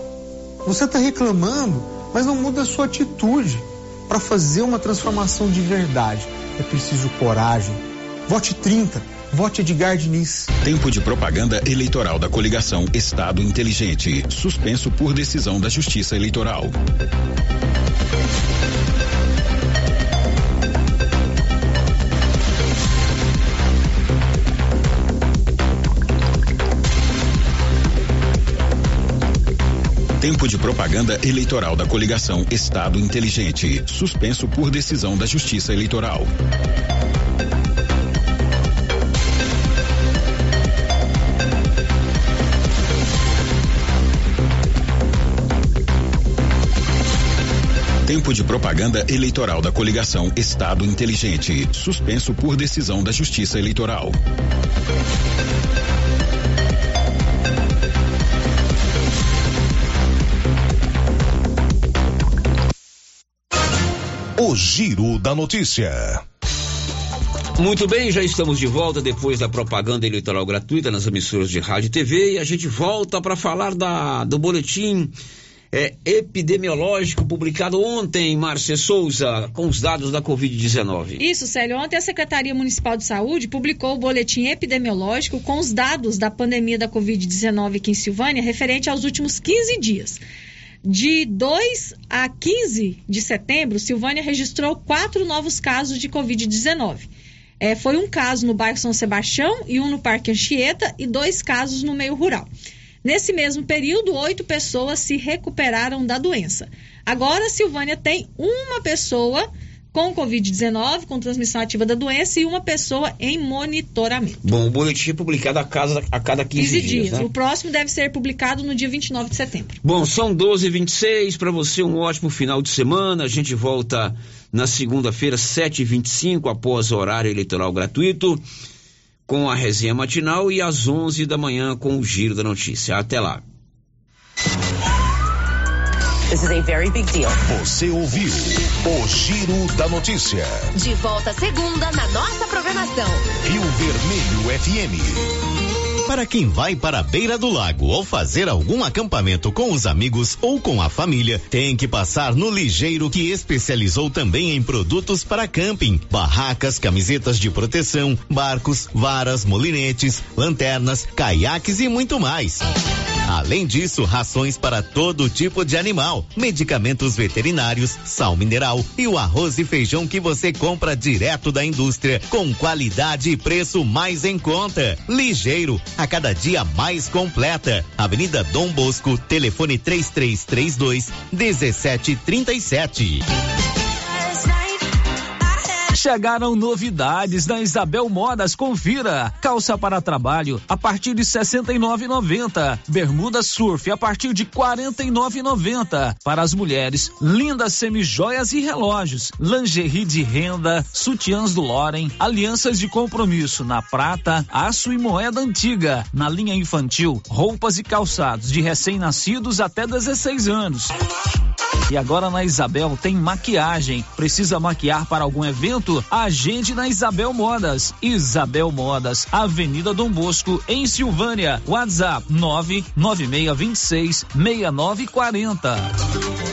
Você está reclamando, mas não muda a sua atitude. Para fazer uma transformação de verdade, é preciso coragem. Vote 30. Vote Edgar Diniz. Tempo de propaganda eleitoral da coligação Estado Inteligente. Suspenso por decisão da Justiça Eleitoral. Tempo de propaganda eleitoral da coligação Estado Inteligente. Suspenso por decisão da Justiça Eleitoral. Tempo de propaganda eleitoral da coligação Estado Inteligente. Suspenso por decisão da Justiça Eleitoral. O Giro da Notícia. Muito bem, já estamos de volta depois da propaganda eleitoral gratuita nas emissoras de rádio e TV e a gente volta para falar da, do boletim é, epidemiológico publicado ontem, Márcia Souza, com os dados da Covid-19. Isso, Célio. Ontem a Secretaria Municipal de Saúde publicou o boletim epidemiológico com os dados da pandemia da Covid-19 aqui em Silvânia, referente aos últimos 15 dias. De 2 a 15 de setembro, Silvânia registrou quatro novos casos de Covid-19. É, foi um caso no bairro São Sebastião e um no Parque Anchieta e dois casos no meio rural. Nesse mesmo período, oito pessoas se recuperaram da doença. Agora, Silvânia tem uma pessoa com Covid-19, com transmissão ativa da doença e uma pessoa em monitoramento. Bom, o boletim é publicado a, casa, a cada 15, 15 dias. dias. né? O próximo deve ser publicado no dia 29 de setembro. Bom, são 12 h 26 para você um ótimo final de semana. A gente volta na segunda-feira, 7 h 25 após o horário eleitoral gratuito, com a resenha matinal e às 11 da manhã com o Giro da Notícia. Até lá. This is a very big deal. Você ouviu o Giro da Notícia. De volta segunda na nossa programação. Rio Vermelho FM. Para quem vai para a beira do lago ou fazer algum acampamento com os amigos ou com a família, tem que passar no Ligeiro que especializou também em produtos para camping, barracas, camisetas de proteção, barcos, varas, molinetes, lanternas, caiaques e muito mais. Além disso, rações para todo tipo de animal, medicamentos veterinários, sal mineral e o arroz e feijão que você compra direto da indústria, com qualidade e preço mais em conta. Ligeiro, a cada dia mais completa. Avenida Dom Bosco, telefone 3332 1737. Chegaram novidades na Isabel Modas, confira. Calça para trabalho a partir de 69,90. Bermuda surf a partir de 49,90. Para as mulheres, lindas semijoias e relógios, lingerie de renda, sutiãs do Loren, alianças de compromisso na prata, aço e moeda antiga. Na linha infantil, roupas e calçados de recém-nascidos até 16 anos. E agora na Isabel tem maquiagem. Precisa maquiar para algum evento? Agende na Isabel Modas. Isabel Modas, Avenida Dom Bosco, em Silvânia. WhatsApp 99626 6940.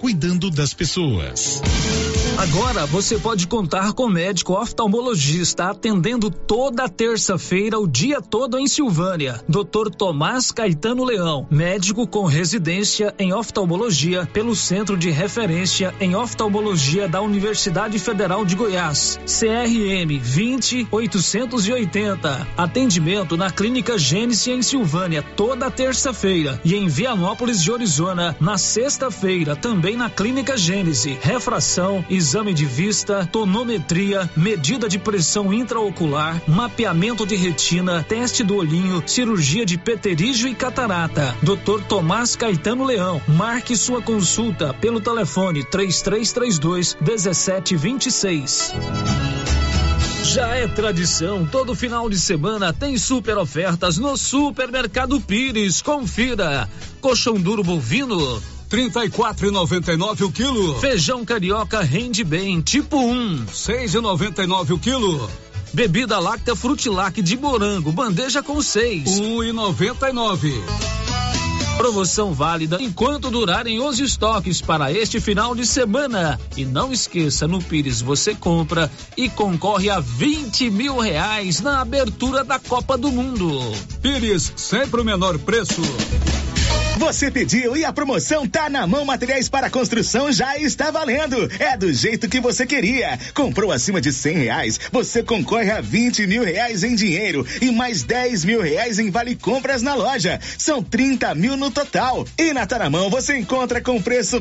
cuidando das pessoas. Agora você pode contar com médico oftalmologista atendendo toda terça-feira o dia todo em Silvânia. Dr. Tomás Caetano Leão, médico com residência em oftalmologia pelo Centro de Referência em Oftalmologia da Universidade Federal de Goiás. CRM 20880. Atendimento na Clínica Gênese em Silvânia toda terça-feira e em Vianópolis de Arizona na sexta-feira, também na Clínica Gênese. Refração, exame de vista, tonometria, medida de pressão intraocular, mapeamento de retina, teste do olhinho, cirurgia de peterígio e catarata. Dr. Tomás Caetano Leão. Marque sua consulta pelo telefone 3332 1726. Já é tradição, todo final de semana tem super ofertas no Supermercado Pires. Confira. Colchão duro bovino 34,99 o quilo. Feijão carioca rende bem, tipo 1. 6,99 o quilo. Bebida láctea Frutilac de morango, bandeja com 6. 1,99. Promoção válida enquanto durarem os estoques para este final de semana. E não esqueça, no Pires você compra e concorre a 20 mil reais na abertura da Copa do Mundo. Pires, sempre o menor preço. Você pediu e a promoção tá na mão materiais para construção já está valendo. É do jeito que você queria. Comprou acima de cem reais, você concorre a 20 mil reais em dinheiro e mais 10 mil reais em vale compras na loja. São 30 mil no total. E na Taramão você encontra com preço